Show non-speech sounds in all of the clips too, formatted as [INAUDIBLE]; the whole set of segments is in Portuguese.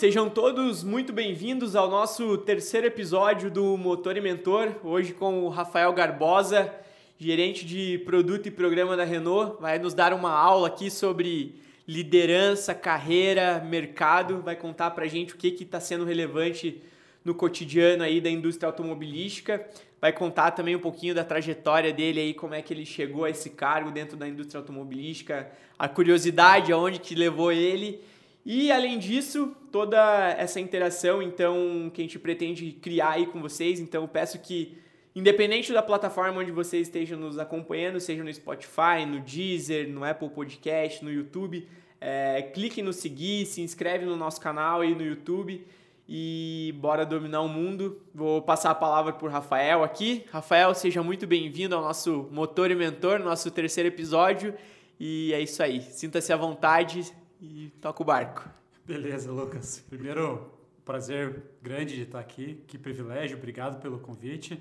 Sejam todos muito bem-vindos ao nosso terceiro episódio do Motor e Mentor, hoje com o Rafael Garbosa, gerente de produto e programa da Renault, vai nos dar uma aula aqui sobre liderança, carreira, mercado, vai contar pra gente o que está sendo relevante no cotidiano aí da indústria automobilística, vai contar também um pouquinho da trajetória dele aí, como é que ele chegou a esse cargo dentro da indústria automobilística, a curiosidade aonde que levou ele e além disso, toda essa interação então que a gente pretende criar aí com vocês, então peço que independente da plataforma onde vocês estejam nos acompanhando, seja no Spotify, no Deezer, no Apple Podcast, no YouTube, é, clique no seguir, se inscreve no nosso canal aí no YouTube e bora dominar o mundo. Vou passar a palavra por Rafael aqui. Rafael, seja muito bem-vindo ao nosso Motor e Mentor, nosso terceiro episódio. E é isso aí. Sinta-se à vontade e toca o barco. Beleza, Lucas. Primeiro, prazer grande de estar aqui. Que privilégio. Obrigado pelo convite.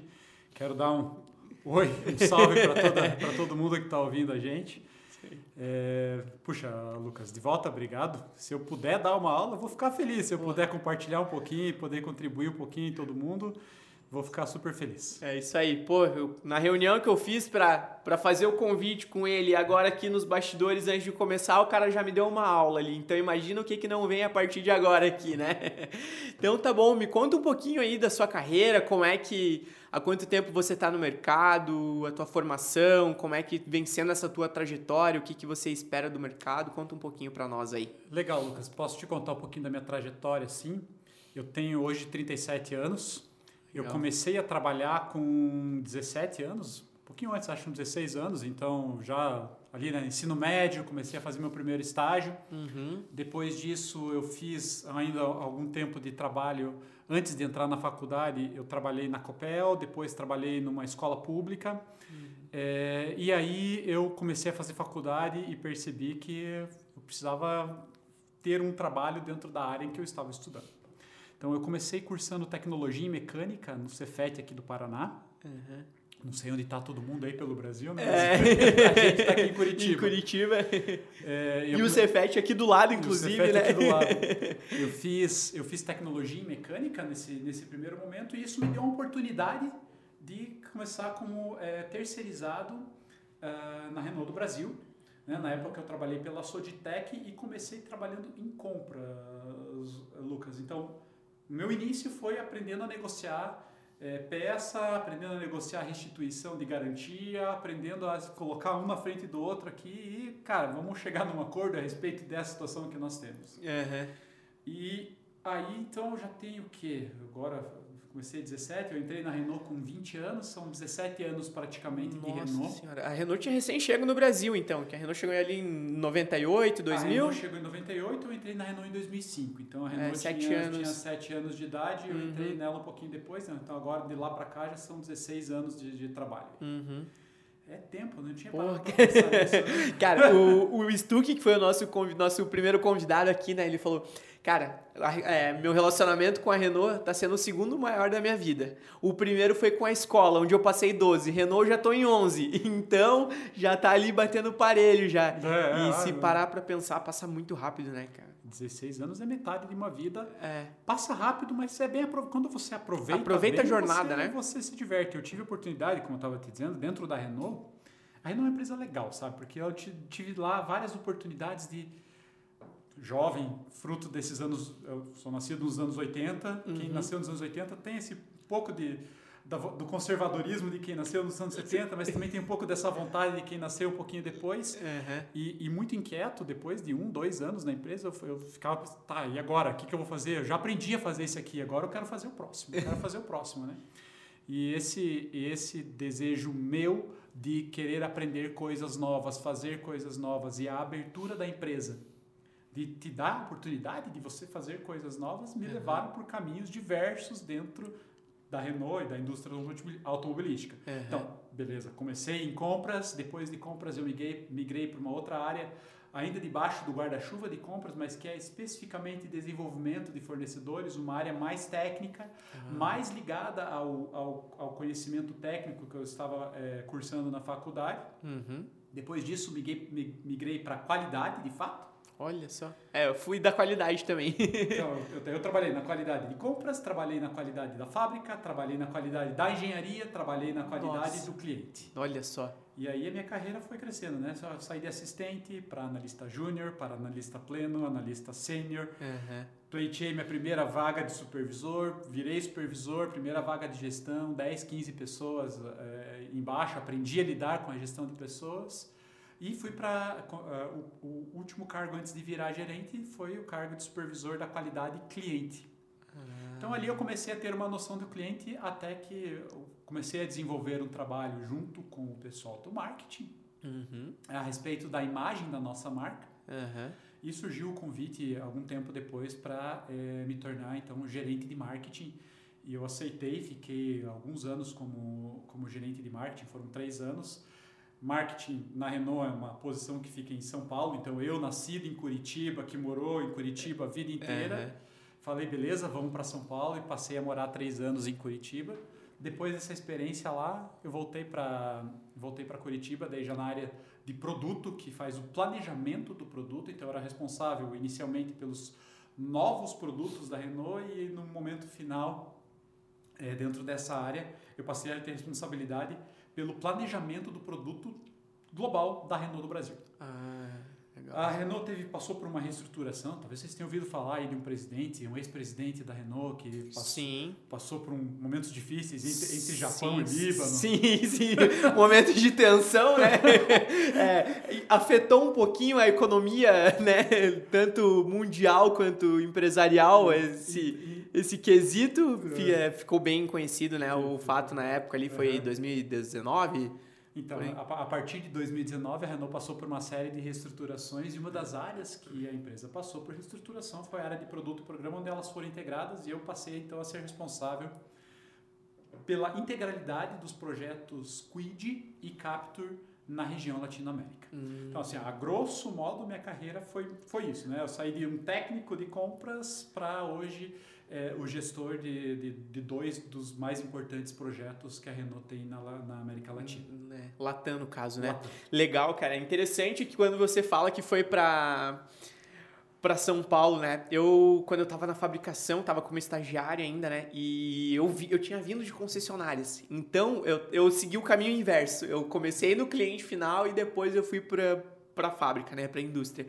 Quero dar um oi, um salve para todo mundo que está ouvindo a gente. É, puxa, Lucas, de volta, obrigado. Se eu puder dar uma aula, vou ficar feliz. Se eu puder compartilhar um pouquinho, poder contribuir um pouquinho em todo mundo, Vou ficar super feliz. É isso aí. Pô, eu, na reunião que eu fiz para fazer o convite com ele, agora aqui nos bastidores, antes de começar, o cara já me deu uma aula ali. Então imagina o que, que não vem a partir de agora aqui, né? [LAUGHS] Então tá bom, me conta um pouquinho aí da sua carreira, como é que. Há quanto tempo você está no mercado, a tua formação, como é que vem sendo essa tua trajetória, o que, que você espera do mercado? Conta um pouquinho para nós aí. Legal, Lucas. Posso te contar um pouquinho da minha trajetória, sim? Eu tenho hoje 37 anos, eu comecei a trabalhar com 17 anos, um pouquinho antes, acho, uns 16 anos, então já ali no né, ensino médio, comecei a fazer meu primeiro estágio. Uhum. Depois disso, eu fiz ainda algum tempo de trabalho. Antes de entrar na faculdade, eu trabalhei na Copel, depois trabalhei numa escola pública. Uhum. É, e aí eu comecei a fazer faculdade e percebi que eu precisava ter um trabalho dentro da área em que eu estava estudando. Então eu comecei cursando tecnologia e mecânica no Cefet aqui do Paraná. Uhum. Não sei onde está todo mundo aí pelo Brasil, né? É. [LAUGHS] a gente está aqui em Curitiba. Em Curitiba. É, e o Cefet aqui do lado, inclusive, o né? aqui do lado. [LAUGHS] Eu fiz, eu fiz tecnologia e mecânica nesse, nesse primeiro momento e isso me deu uma oportunidade de começar como é, terceirizado uh, na Renault do Brasil. Né? Na época eu trabalhei pela Soditec e comecei trabalhando em compras, Lucas. Então, o meu início foi aprendendo a negociar é, peça, aprendendo a negociar restituição de garantia, aprendendo a colocar um na frente do outro aqui e, cara, vamos chegar num acordo a respeito dessa situação que nós temos. Uhum. E aí, então, eu já tenho o quê? Agora, comecei 17, eu entrei na Renault com 20 anos, são 17 anos praticamente Nossa de Renault. Senhora. A Renault tinha recém chego no Brasil, então, que a Renault chegou ali em 98, 2000? A Renault chegou em 98, eu entrei na Renault em 2005. Então a é, Renault é, tinha, anos. tinha 7 anos de idade, eu uhum. entrei nela um pouquinho depois, né? então agora de lá para cá já são 16 anos de, de trabalho. Uhum. É tempo, não tinha parado pra [LAUGHS] pensar nisso. Né? Cara, o, o Stuck, que foi o nosso, nosso primeiro convidado aqui, né? Ele falou Cara, é, meu relacionamento com a Renault tá sendo o segundo maior da minha vida. O primeiro foi com a escola, onde eu passei 12. Renault já tô em 11. [LAUGHS] Então, já tá ali batendo parelho já. É, e é, se parar para pensar, passa muito rápido, né, cara? 16 anos é metade de uma vida. É. Passa rápido, mas é bem quando você aproveita. Aproveita bem, a jornada, você, né? Você se diverte. Eu tive oportunidade, como eu estava te dizendo, dentro da Renault. A Renault é uma empresa legal, sabe? Porque eu tive lá várias oportunidades de jovem, fruto desses anos, eu sou nascido nos anos 80, uhum. quem nasceu nos anos 80 tem esse pouco de do conservadorismo de quem nasceu nos anos 70, mas também tem um pouco dessa vontade de quem nasceu um pouquinho depois. Uhum. E, e, muito inquieto, depois de um, dois anos na empresa, eu, eu ficava, tá, e agora? O que, que eu vou fazer? Eu já aprendi a fazer isso aqui, agora eu quero fazer o próximo. Eu quero fazer o próximo, né? E esse, esse desejo meu de querer aprender coisas novas, fazer coisas novas e a abertura da empresa de te dar a oportunidade de você fazer coisas novas, me uhum. levaram por caminhos diversos dentro da Renault e da indústria automobilística. Uhum. Então, beleza, comecei em compras, depois de compras eu migrei, migrei para uma outra área, ainda debaixo do guarda-chuva de compras, mas que é especificamente desenvolvimento de fornecedores, uma área mais técnica, uhum. mais ligada ao, ao, ao, conhecimento técnico que eu estava é, cursando na faculdade. Uhum. Depois disso, migrei, migrei para qualidade, de fato, Olha só. É, eu fui da qualidade também. [LAUGHS] Então, eu, eu, trabalhei na qualidade de compras, trabalhei na qualidade da fábrica, trabalhei na qualidade da engenharia, trabalhei na qualidade Nossa. do cliente. Olha só. E aí a minha carreira foi crescendo, né? Eu saí de assistente para analista júnior, para analista pleno, analista sênior. Uhum. Pleitei minha primeira vaga de supervisor, virei supervisor, primeira vaga de gestão, 10, 15 pessoas é, embaixo, aprendi a lidar com a gestão de pessoas. E fui para uh, eh, o, o, último cargo antes de virar gerente foi o cargo de supervisor da qualidade cliente. Ah. Então ali eu comecei a ter uma noção do cliente até que eu comecei a desenvolver um trabalho junto com o pessoal do marketing uhum. a respeito da imagem da nossa marca. Uhum. E surgiu o convite algum tempo depois para é, me tornar então gerente de marketing. E eu aceitei, fiquei alguns anos como, como gerente de marketing, foram três anos. Marketing na Renault é uma posição que fica em São Paulo, então eu nascido em Curitiba, que morou em Curitiba a vida inteira, uhum. falei beleza, vamos para São Paulo e passei a morar três anos em Curitiba. Depois dessa experiência lá, eu voltei para voltei para Curitiba, daí já na área de produto que faz o planejamento do produto, então eu era responsável inicialmente pelos novos produtos da Renault e no momento final é, dentro dessa área eu passei a ter responsabilidade pelo planejamento do produto global da Renault do Brasil. Ah, legal. A Renault teve, passou por uma reestruturação, talvez vocês tenham ouvido falar aí de um presidente, um ex-presidente da Renault que passou, sim. passou por um, momentos difíceis entre, entre Japão sim, e Líbano. Sim, sim, [LAUGHS] momentos de tensão, né? [LAUGHS] É, afetou um pouquinho a economia, né? Tanto mundial quanto empresarial, esse esse quesito é. ficou bem conhecido, né? O fato na época ali foi uhum. 2019. Então, a, a, partir de 2019, a Renault passou por uma série de reestruturações e uma das áreas que a empresa passou por reestruturação foi a área de produto e programa, onde elas foram integradas e eu passei então a ser responsável pela integralidade dos projetos Quid e Capture na região Latino-América. Hum. Então, assim, a grosso modo, minha carreira foi, foi isso, né? Eu saí de um técnico de compras para hoje é, o gestor de, de, de, dois dos mais importantes projetos que a Renault tem na, na América Latina. É, Latam, no caso, né? Latam. Legal, cara. É interessante que quando você fala que foi para para São Paulo, né? Eu quando eu tava na fabricação, tava como estagiário ainda, né? E eu vi, eu tinha vindo de concessionárias. Então, eu, eu segui o caminho inverso. Eu comecei no cliente final e depois eu fui para para fábrica, né, para indústria.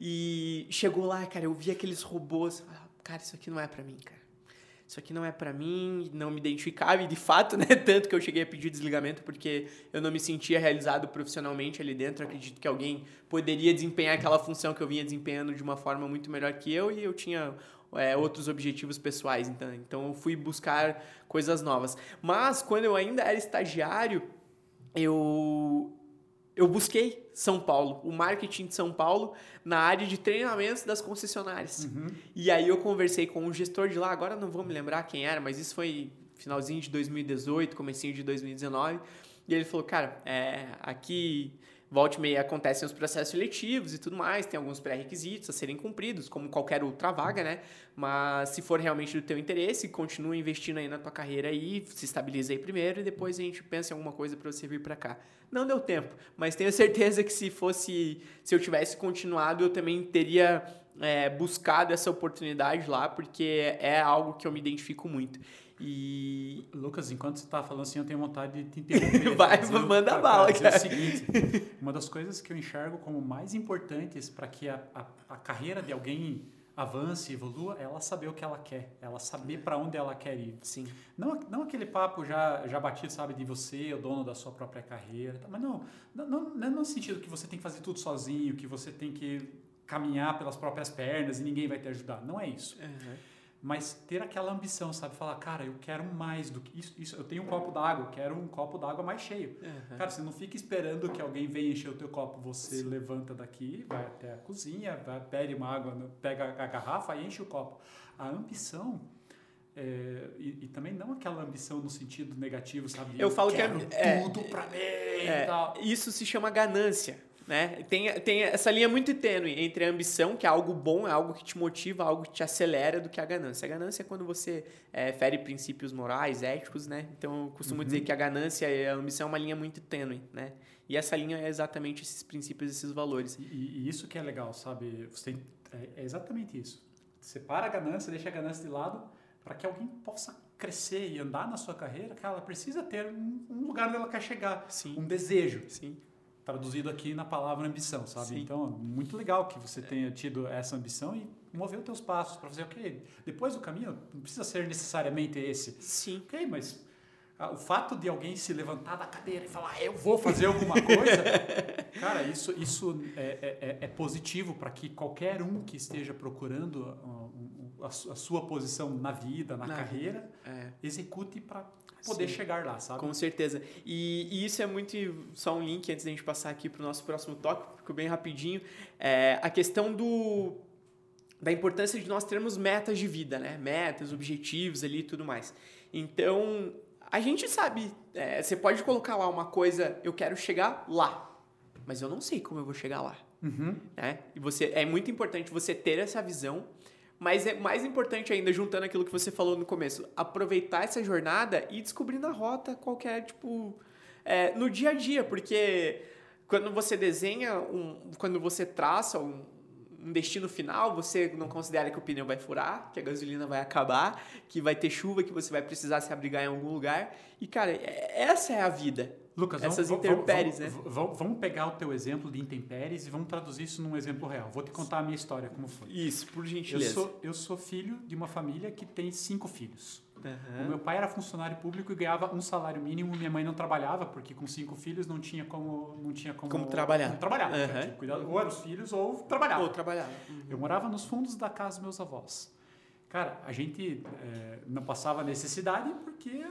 E chegou lá, cara, eu vi aqueles robôs, cara, isso aqui não é para mim, cara. Isso aqui não é para mim, não me identificava e de fato, [LAUGHS] né, tanto que eu cheguei a pedir desligamento porque eu não me sentia realizado profissionalmente ali dentro. Acredito que alguém poderia desempenhar aquela função que eu vinha desempenhando de uma forma muito melhor que eu e eu tinha é, outros objetivos pessoais, então, então eu fui buscar coisas novas. Mas quando eu ainda era estagiário, eu eu busquei São Paulo, o marketing de São Paulo na área de treinamentos das concessionárias. Uhum. E aí eu conversei com o gestor de lá, agora não vou me lembrar quem era, mas isso foi finalzinho de 2018, comecinho de 2019. E ele falou, cara, é, aqui volte e meia acontecem os processos seletivos e tudo mais, tem alguns pré-requisitos a serem cumpridos, como qualquer outra vaga, né? Mas se for realmente do teu interesse, continua investindo aí na tua carreira aí, se estabiliza aí primeiro e depois a gente pensa em alguma coisa para você vir para cá. Não deu tempo, mas tenho [LAUGHS] certeza que se fosse, se eu tivesse continuado, eu também teria é, buscado essa oportunidade lá, porque é algo que eu me identifico muito. E. Lucas, enquanto você está falando assim, eu tenho vontade de te [LAUGHS] interromper. Vai, dizer, manda bala, cara. É o seguinte: [LAUGHS] uma das coisas que eu enxergo como mais importantes para que a, a, a, carreira de alguém avance, evolua, é ela saber o que ela quer, ela saber para onde ela quer ir. Sim. Não, não aquele papo já, já batido, sabe, de você, o dono da sua própria carreira. Mas não, não, não, não é no sentido que você tem que fazer tudo sozinho, que você tem que caminhar pelas próprias pernas e ninguém vai te ajudar. Não é isso. Uhum mas ter aquela ambição, sabe? Falar, cara, eu quero mais do que isso. isso eu tenho um copo d'água, quero um copo d'água mais cheio. Uhum. Cara, você não fica esperando que alguém venha encher o teu copo. Você Sim. levanta daqui, vai até a cozinha, vai, pede uma água, pega a garrafa e enche o copo. A ambição. É, e, e, também não aquela ambição no sentido negativo, sabe? Eu, eu falo que é, é tudo pra mim é, Isso se chama ganância Né? Tem, tem essa linha muito tênue entre a ambição, que é algo bom, é algo que te motiva, algo que te acelera, do que a ganância. A ganância é quando você é, fere princípios morais, éticos, né? Então eu costumo uhum. dizer que a ganância e a ambição é uma linha muito tênue, né? E essa linha é exatamente esses princípios, esses valores. E, e isso que é legal, sabe? Você tem, é, é exatamente isso. Separa a ganância, deixa a ganância de lado, para que alguém possa crescer e andar na sua carreira, cara, ela precisa ter um, um lugar onde ela quer chegar, Sim. um desejo. Sim traduzido aqui na palavra ambição, sabe? Sim. Então, muito legal que você tenha tido essa ambição e mover os teus passos para fazer, ok, depois do caminho não precisa ser necessariamente esse. Sim. Ok, mas ah, o fato de alguém se levantar da cadeira e falar, ah, eu vou fazer alguma coisa, [LAUGHS] cara, isso, isso é, é, é positivo para que qualquer um que esteja procurando a, a, a sua posição na vida, na, na carreira, é. execute para poder Sim. chegar lá, sabe? Com certeza. E, e, isso é muito. Só um link antes da gente passar aqui para o nosso próximo tópico, ficou bem rapidinho. É, a questão do. Da importância de nós termos metas de vida, né? Metas, objetivos ali e tudo mais. Então, a gente sabe, é, você pode colocar lá uma coisa, eu quero chegar lá, mas eu não sei como eu vou chegar lá. Uhum. Né? E você, é muito importante você ter essa visão mas é mais importante ainda, juntando aquilo que você falou no começo, aproveitar essa jornada e descobrir na rota qualquer, tipo, é, no dia a dia, porque quando você desenha, um, quando você traça um, um destino final, você não considera que o pneu vai furar, que a gasolina vai acabar, que vai ter chuva, que você vai precisar se abrigar em algum lugar. E, cara, é, essa é a vida. Lucas, essas vamos, intempéries, vamos, né? Vamos, vamos pegar o teu exemplo de intempéries e vamos traduzir isso num exemplo real. Vou te contar a minha história, como foi. Isso, por gentileza. Eu sou, eu sou filho de uma família que tem cinco filhos. Uhum. O meu pai era funcionário público e ganhava um salário mínimo. Minha mãe não trabalhava porque com cinco filhos não tinha como não tinha como, como trabalhar. Como trabalhar. Uhum. Cuidar, ou eram os filhos ou trabalhava. Ou trabalhava. Uhum. Eu morava nos fundos da casa dos meus avós. Cara, a gente é, não passava necessidade porque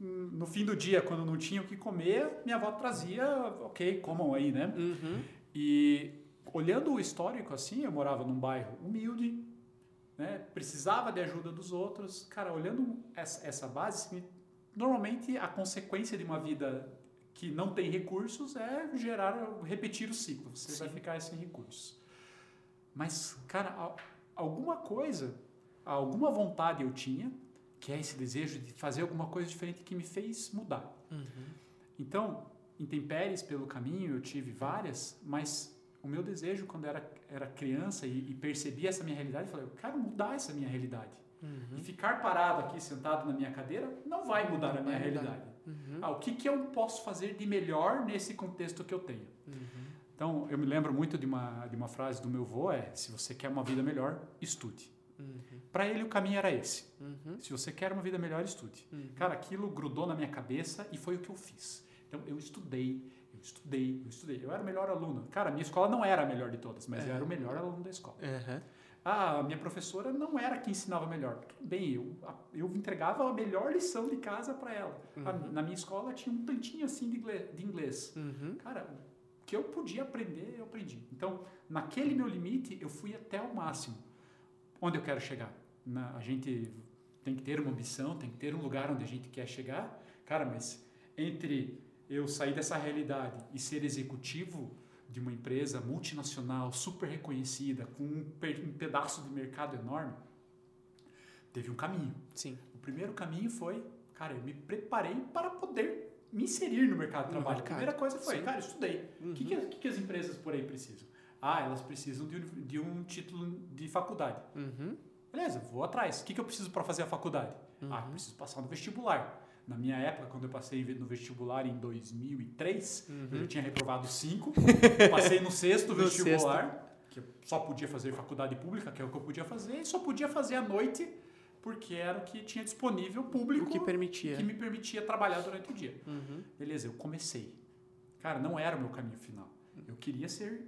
no fim do dia, quando não tinha o que comer, minha avó trazia, ok, comam aí, né? Uhum. E olhando o histórico assim, eu morava num bairro humilde, né? precisava de ajuda dos outros. Cara, olhando essa, essa base, normalmente a consequência de uma vida que não tem recursos é gerar, repetir o ciclo. Você Sim. vai ficar sem recursos. Mas, cara, alguma coisa, alguma vontade eu tinha que é esse desejo de fazer alguma coisa diferente que me fez mudar. Uhum. Então, intempéries pelo caminho eu tive várias, mas o meu desejo quando era era criança e, e percebi essa minha realidade, eu falei, eu quero mudar essa minha realidade. Uhum. E ficar parado aqui sentado na minha cadeira não vai mudar não a minha realidade. Uhum. Ah, o que, que eu posso fazer de melhor nesse contexto que eu tenho? Uhum. Então, eu me lembro muito de uma, de uma frase do meu avô, é, se você quer uma vida melhor, estude. Uhum. Para ele o caminho era esse. Uhum. Se você quer uma vida melhor, estude. Uhum. Cara, aquilo grudou na minha cabeça e foi o que eu fiz. Então eu estudei, eu estudei, eu estudei. Eu era o melhor aluno. Cara, minha escola não era a melhor de todas, mas eu era o melhor aluno da escola. Ah, a minha professora não era quem ensinava melhor. Tudo bem, eu, eu entregava a melhor lição de casa para ela. Uhum. Na minha escola tinha um tantinho assim de inglês. De inglês. Uhum. Cara, o que eu podia aprender, eu aprendi. Então, naquele meu limite, eu fui até o máximo onde eu quero chegar. Na, a gente tem que ter uma ambição, tem que ter um lugar onde a gente quer chegar. Cara, mas entre eu sair dessa realidade e ser executivo de uma empresa multinacional super reconhecida, com um, um pedaço de mercado enorme, teve um caminho. Sim. O primeiro caminho foi, cara, eu me preparei para poder me inserir no mercado de trabalho. Mercado. A primeira coisa foi, Sim. cara, eu estudei. O uhum. que, que, que, que as empresas por aí precisam? Ah, elas precisam de, de um título de faculdade. Uhum. Beleza, vou atrás. O que, que eu preciso para fazer a faculdade? Uhum. Ah, preciso passar no vestibular. Na minha época, quando eu passei no vestibular em 2003, uhum. eu tinha reprovado cinco. [LAUGHS] passei no sexto no vestibular, sexto. que eu só podia fazer faculdade pública, que é o que eu podia fazer, e só podia fazer à noite, porque era o que tinha disponível público. O que permitia. Que me permitia trabalhar durante o dia. Uhum. Beleza, eu comecei. Cara, não era o meu caminho final. Eu queria ser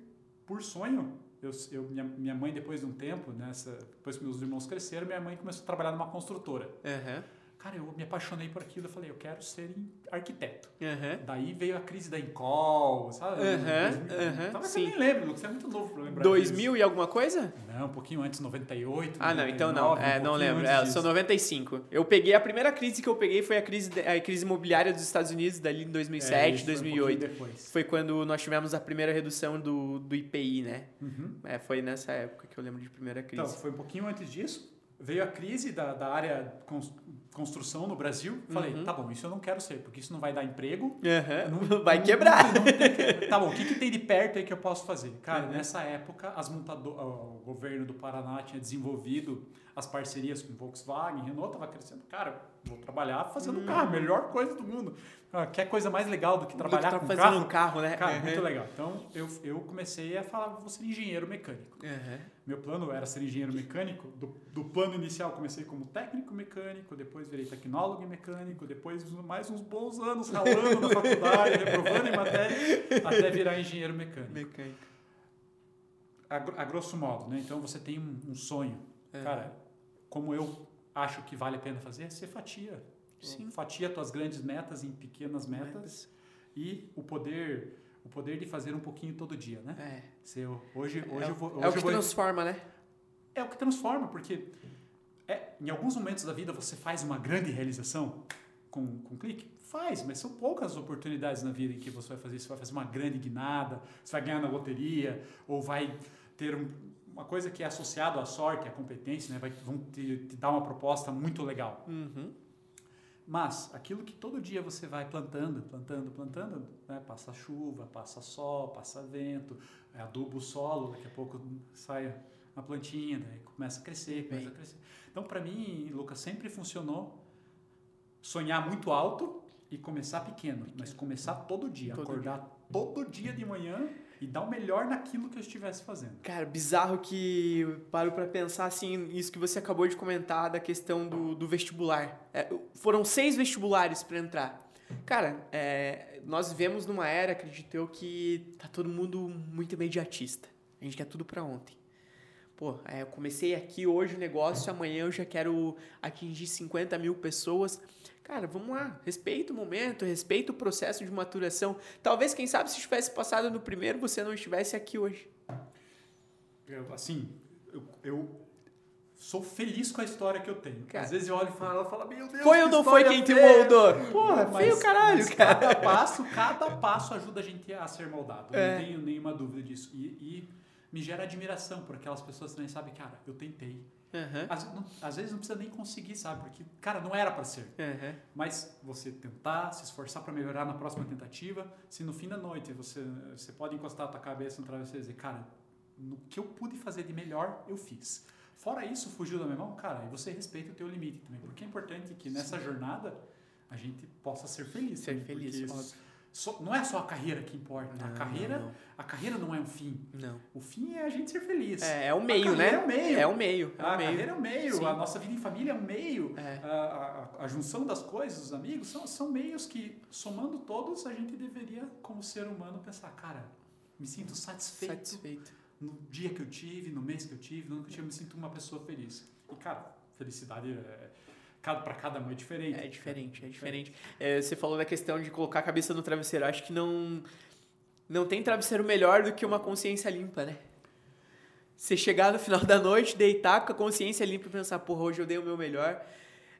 por sonho, eu, eu, minha, minha mãe, depois de um tempo, nessa, depois que meus irmãos cresceram, minha mãe começou a trabalhar numa construtora. Uhum. Cara, eu me apaixonei por aquilo, eu falei, eu quero ser arquiteto. Uhum. Daí veio a crise da Incol, sabe? Uhum, aham, Talvez sim. você nem lembre, Lucas, você é muito novo pra lembrar 2000 e alguma coisa? disso. Não, um pouquinho antes, 98, Ah, não, então não. 99, É, um não lembro. É, eu disso. sou 95. Eu peguei a primeira crise que eu peguei foi a crise, a crise imobiliária dos Estados Unidos, dali em É, 2007, isso foi um 2008. pouquinho depois. Foi quando nós tivemos a primeira redução do, do IPI, né? Uhum. É, foi nessa época que eu lembro de primeira crise. Então, foi um pouquinho antes disso. Veio a crise da, da área cons- construção no Brasil. Falei, Uhum. tá bom, isso eu não quero ser, porque isso não vai dar emprego. Aham, Não- Vai não- quebrar. não tem que- [LAUGHS] tá bom, o que, que tem de perto aí que eu posso fazer? Cara, Uhum. nessa época, as montado- o governo do Paraná tinha desenvolvido as parcerias com Volkswagen, Renault estava crescendo. Cara, vou trabalhar fazendo Hum. carro, melhor coisa do mundo. Ah, quer coisa mais legal do que trabalhar Tá com fazendo carro? um carro, né? Cara, Uhum. muito legal. Então, eu, eu comecei a falar, vou ser engenheiro mecânico. Uhum. Meu plano era ser engenheiro mecânico. Do, do plano inicial, comecei como técnico mecânico, depois virei tecnólogo mecânico, depois mais uns bons anos ralando na faculdade, [LAUGHS] reprovando em matéria, até virar engenheiro mecânico. Mecânico. A, a grosso modo, né? Então você tem um, um sonho. Uhum. Cara, como eu acho que vale a pena fazer, você fatia. Sim. Fatia tuas grandes metas em pequenas metas e o poder o poder de fazer um pouquinho todo dia, né? É. Se eu, hoje, hoje é, eu vou, é hoje o que vou transforma, né? é o que transforma, porque é, em alguns momentos da vida você faz uma grande realização com, com clique? Faz, mas são poucas as oportunidades na vida em que você vai fazer isso. Você vai fazer uma grande guinada, você vai ganhar na loteria, ou vai ter um- uma coisa que é associada à sorte, à competência, né? vai, vão te, te dar uma proposta muito legal. Uhum. Mas aquilo que todo dia você vai plantando, plantando, plantando, né? passa chuva, passa sol, passa vento, é adubo o solo, daqui a pouco sai a plantinha, daí começa a crescer, começa a crescer. Então, para mim, Lucas, sempre funcionou sonhar muito alto e começar pequeno, mas começar todo dia, Todo acordar todo dia de manhã e dar o melhor naquilo que eu estivesse fazendo. Cara, bizarro que paro pra pensar assim, isso que você acabou de comentar da questão do, do vestibular. É, foram seis vestibulares pra entrar. Cara, é, nós vivemos numa era, acredito eu, que tá todo mundo muito imediatista. A gente quer tudo pra ontem. Pô, é, eu comecei aqui hoje o negócio, amanhã eu já quero atingir 50 mil pessoas. Cara, vamos lá, respeita o momento, respeita o processo de maturação. Talvez, quem sabe, se tivesse passado no primeiro, você não estivesse aqui hoje. Eu, assim, eu, eu sou feliz com a história que eu tenho. Cara. Às vezes eu olho e falo, ela fala, meu Deus, Foi ou não foi quem te feia." moldou? Porra, Mas- feio caralho, cara. Cada passo, [LAUGHS] cada passo ajuda a gente a ser moldado. É. Não tenho nenhuma dúvida disso. E, e me gera admiração por aquelas pessoas também sabem, cara, eu tentei. Aham, Às, não- às vezes não precisa nem conseguir, sabe? Porque, cara, não era pra ser. aham. Mas você tentar, se esforçar para melhorar na próxima tentativa, se no fim da noite você, você pode encostar a tua cabeça no travesseiro e dizer, cara, no que eu pude fazer de melhor, eu fiz. Fora isso, fugiu da minha mão, cara, e você respeita o teu limite também. Porque é importante que nessa jornada a gente possa ser feliz. Ser também, feliz, porque óbvio. Só- não é só a carreira que importa. a, Não, carreira, não, a carreira não é um fim. Não. O fim é a gente ser feliz. É, é o A meio, né? É o meio. É o meio. É A o meio. carreira é o meio, Sim. a nossa vida em família é o meio, É. a, a- a junção das coisas, os amigos, são, são meios que, somando todos, a gente deveria, como ser humano, pensar, cara, me sinto satisfeito, Satisfeito. no dia que eu tive, no mês que eu tive, no ano que eu tive, eu me sinto uma pessoa feliz. E, cara, felicidade é, cada, para cada um é diferente. É diferente, é diferente. É, você falou da questão de colocar a cabeça no travesseiro. Acho que não, não tem travesseiro melhor do que uma consciência limpa, né? Você chegar no final da noite, deitar com a consciência limpa e pensar, porra, hoje eu dei o meu melhor.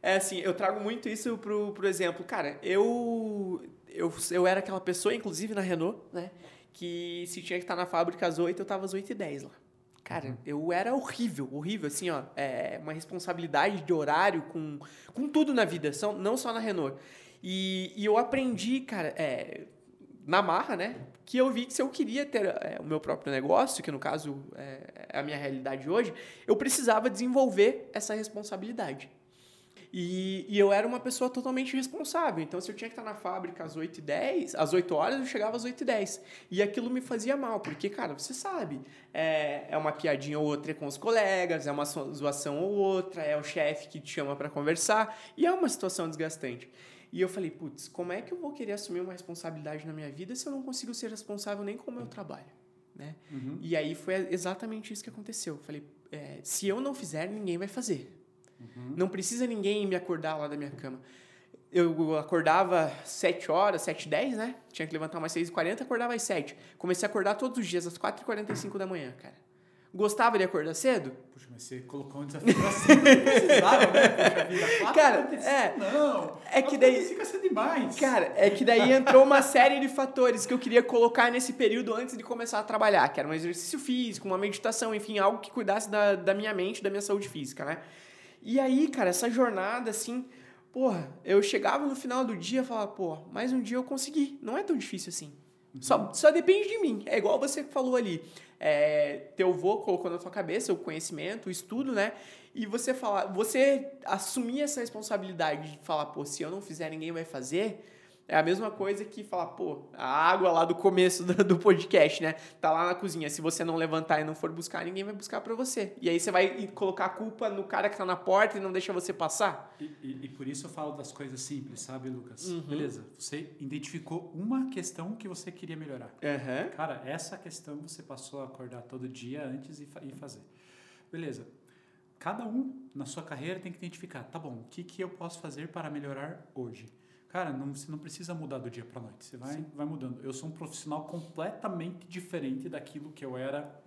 É assim, eu trago muito isso pro, pro exemplo. Cara, eu, eu, eu era aquela pessoa, inclusive na Renault, né? Que se tinha que estar na fábrica às 8, eu tava às 8 e 10 lá. Cara, eu era horrível, horrível, assim, ó. É uma responsabilidade de horário com, com tudo na vida, são, não só na Renault. E, e eu aprendi, cara, é, na marra, né? Que eu vi que se eu queria ter é, o meu próprio negócio, que no caso é, é a minha realidade hoje, eu precisava desenvolver essa responsabilidade. E, e eu era uma pessoa totalmente responsável. Então, se eu tinha que estar na fábrica às 8h10, às 8 horas, eu chegava às 8h10. E aquilo me fazia mal, porque, cara, você sabe, é, é uma piadinha ou outra com os colegas, é uma zo- zoação ou outra, é o chefe que te chama para conversar, e é uma situação desgastante. E eu falei, putz, como é que eu vou querer assumir uma responsabilidade na minha vida se eu não consigo ser responsável nem com o meu trabalho? Né? Uhum. E aí foi exatamente isso que aconteceu. Eu falei, é, se eu não fizer, ninguém vai fazer. Uhum. Não precisa ninguém me acordar lá da minha cama. Eu acordava 7 horas, 7 h 10, né? Tinha que levantar umas 6 h 40 acordava às 7. Comecei a acordar todos os dias, às 4 h 45 da manhã, cara. Gostava de acordar cedo? Puxa, mas você colocou um desafio assim, não precisava, né? Cara, é. Não. É que daí. Fica ser demais. Cara, é que daí entrou uma série de fatores que eu queria colocar nesse período antes de começar a trabalhar, que era um exercício físico, uma meditação, enfim, algo que cuidasse da, da minha mente, da minha saúde física, né? E aí, cara, essa jornada, assim, porra, eu chegava no final do dia e falava, pô, mais um dia eu consegui. Não é tão difícil assim. Uhum. Só, só depende de mim. É igual você falou ali é, teu avô colocou na tua cabeça o conhecimento, o estudo, né? E você falar, você assumir essa responsabilidade de falar, pô, se eu não fizer, ninguém vai fazer é a mesma coisa que falar, pô, a água lá do começo do, podcast, né? Tá lá na cozinha. Se você não levantar e não for buscar, ninguém vai buscar para você. E aí você vai colocar a culpa no cara que tá na porta e não deixa você passar. E, e, e por isso eu falo das coisas simples, sabe, Lucas? Uhum. Beleza. Você identificou uma questão que você queria melhorar. Uhum. Cara, essa questão você passou a acordar todo dia antes e, e fazer. Beleza. Cada um na sua carreira tem que identificar, tá bom, o que, que eu posso fazer para melhorar hoje? Cara, não, você não precisa mudar do dia para noite. Você vai, vai mudando. Eu sou um profissional completamente diferente daquilo que eu era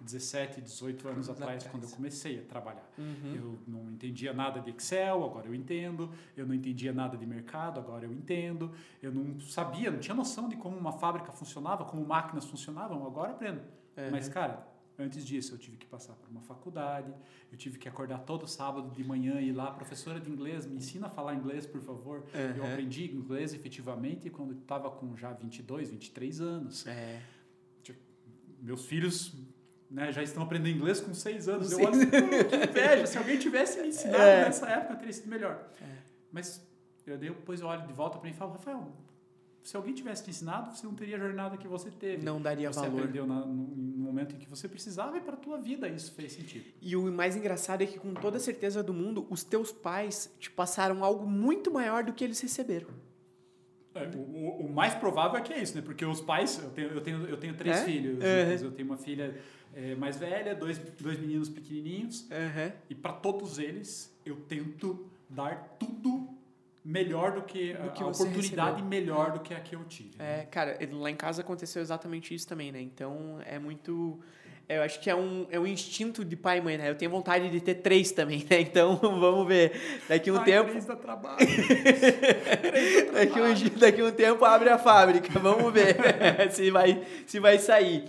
17, 18 anos atrás, quando eu comecei a trabalhar. Uhum. Eu não entendia nada de Excel, agora eu entendo. Eu não entendia nada de mercado, agora eu entendo. Eu não sabia, não tinha noção de como uma fábrica funcionava, como máquinas funcionavam, agora aprendo. Uhum. Mas, cara, Antes disso, eu tive que passar por uma faculdade, eu tive que acordar todo sábado de manhã e ir lá, professora de inglês, me ensina a falar inglês, por favor. Uhum. Eu aprendi inglês efetivamente quando estava com já 22, 23 anos. É. Tipo, meus filhos né, já estão aprendendo inglês com 6 anos. Eu olho que inveja, se alguém tivesse me ensinado é. nessa época, teria sido melhor. É. Mas eu depois eu olho de volta para mim e falo, Rafael, se alguém tivesse te ensinado, você não teria a jornada que você teve. Não daria você valor. Você aprendeu na, no, no, momento em que você precisava e para a tua vida isso fez sentido. E o mais engraçado é que com toda a certeza do mundo, os teus pais te passaram algo muito maior do que eles receberam. É, o, o, mais provável é que é isso, né? Porque os pais, eu tenho, eu tenho, eu tenho três é? filhos. Uhum. Eu tenho uma filha é, mais velha, dois, dois meninos pequenininhos. Uhum. E para todos eles, eu tento dar tudo melhor do que, do que a oportunidade recebeu. melhor do que a que eu tive. É, né? cara, lá em casa aconteceu exatamente isso também, né? Então é muito. Eu acho que é um, é um instinto de pai e mãe, né? Eu tenho vontade de ter três também, né? Então [LAUGHS] vamos ver. Daqui um Ai, tempo. Três dá trabalho. [LAUGHS] daqui, um, daqui um tempo abre a fábrica. Vamos ver [LAUGHS] se, vai, se vai sair.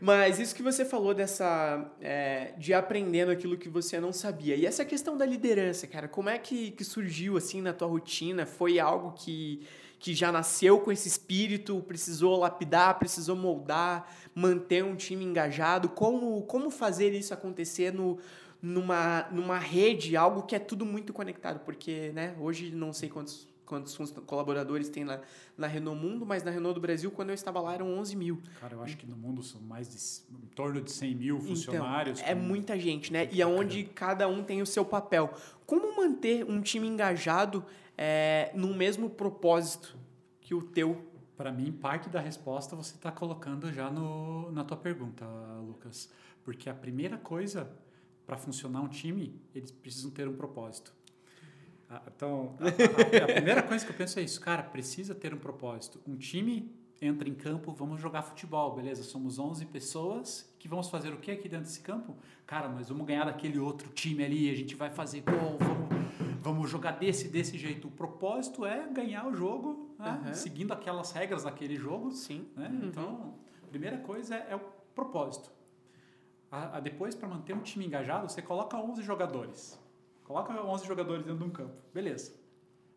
Mas isso que você falou dessa. É, de aprendendo aquilo que você não sabia. E essa questão da liderança, cara, como é que, que surgiu assim na tua rotina? Foi algo que, que já nasceu com esse espírito, precisou lapidar, precisou moldar, manter um time engajado? Como, como fazer isso acontecer no, numa, numa rede, algo que é tudo muito conectado? Porque, né, hoje não sei quantos quantos colaboradores tem na, na Renault Mundo, mas na Renault do Brasil, quando eu estava lá, eram 11 mil. Cara, eu acho que no mundo são mais de em torno de 100 mil então, funcionários. Então, é muita gente, né? E aonde cada um tem o seu papel. Como manter um time engajado é, no mesmo propósito que o teu? Para mim, parte da resposta você está colocando já no, na tua pergunta, Lucas. Porque a primeira coisa para funcionar um time, eles precisam ter um propósito. Ah, então, a, a, a, primeira coisa que eu penso é isso, cara, precisa ter um propósito. Um time entra em campo, vamos jogar futebol, beleza? Somos 11 pessoas que vamos fazer o que aqui dentro desse campo? Cara, nós vamos ganhar daquele outro time ali, a gente vai fazer gol, vamos, vamos jogar desse, desse jeito. O propósito é ganhar o jogo, né? uhum. seguindo aquelas regras daquele jogo. Sim. Né? Uhum. Então, a primeira coisa é, é o propósito. A, a depois, para manter um time engajado, você coloca 11 jogadores. Coloca 11 jogadores dentro de um campo. Beleza.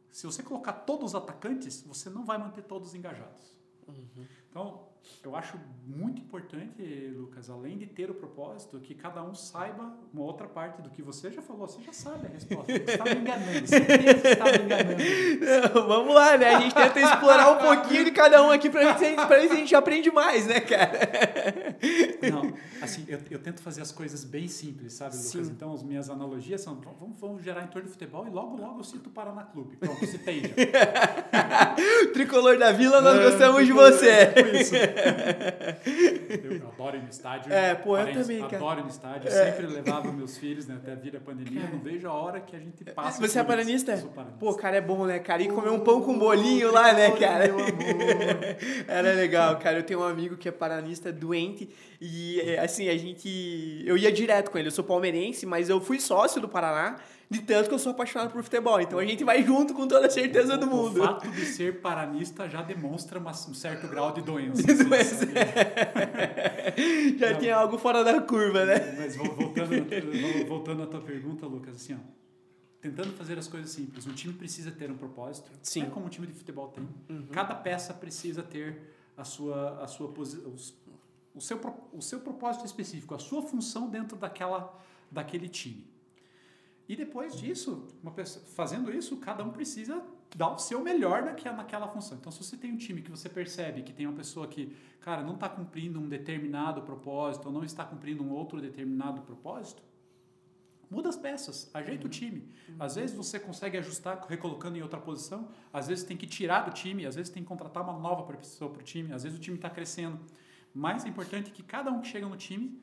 Se você colocar todos os atacantes, você não vai manter todos engajados. Uhum. Então, eu acho muito importante, Lucas, além de ter o propósito, que cada um saiba uma outra parte do que você já falou. Você já sabe a resposta. Você está me enganando. Você está me enganando. Não, vamos lá, né? A gente tenta explorar um pouquinho de cada um aqui para ver se a gente aprende mais, né, cara? Não, assim, eu, eu tento fazer as coisas bem simples, sabe, Lucas? Sim. Então, as minhas analogias são: vamos, vamos gerar em torno de futebol e logo, logo eu sinto o Paraná Clube. Pronto, citei já. [LAUGHS] Tricolor da Vila, nós gostamos de você. [LAUGHS] Tipo isso. Eu adoro ir no estádio. É, pô, eu Parentes, também, cara. Adoro ir no estádio. Eu sempre levava meus filhos, né? Até vir a pandemia. Eu não vejo a hora que a gente passa. Você é isso. paranista? Sou paranista. Pô, cara, é bom, né, cara? E comer um pão com bolinho lá, né, cara? Meu amor. [LAUGHS] Era legal, cara. Eu tenho um amigo que é paranista doente e, é, assim, a gente. Eu ia direto com ele. Eu sou palmeirense, mas eu fui sócio do Paraná, de tanto que eu sou apaixonado por futebol. Então a gente vai junto com toda a certeza do mundo. O fato de ser paranista já demonstra uma- um certo [LAUGHS] grau de doença. De doença. [LAUGHS] Já tem algo fora da curva, né? Mas vol- voltando, vol- voltando à tua pergunta, Lucas, assim, ó, tentando fazer as coisas simples. Um time precisa ter um propósito. Sim. É como um time de futebol tem. Uhum. Cada peça precisa ter a sua, a sua o, seu, o seu propósito específico, a sua função dentro daquela, daquele time. E depois disso, pessoa, fazendo isso, cada um precisa dar o seu melhor naquela, naquela função. Então, se você tem um time que você percebe que tem uma pessoa que, cara, não está cumprindo um determinado propósito ou não está cumprindo um outro determinado propósito, muda as peças, ajeita o time. Às vezes você consegue ajustar recolocando em outra posição, às vezes tem que tirar do time, às vezes tem que contratar uma nova pessoa para o time, às vezes o time está crescendo. Mais importante é que cada um que chega no time,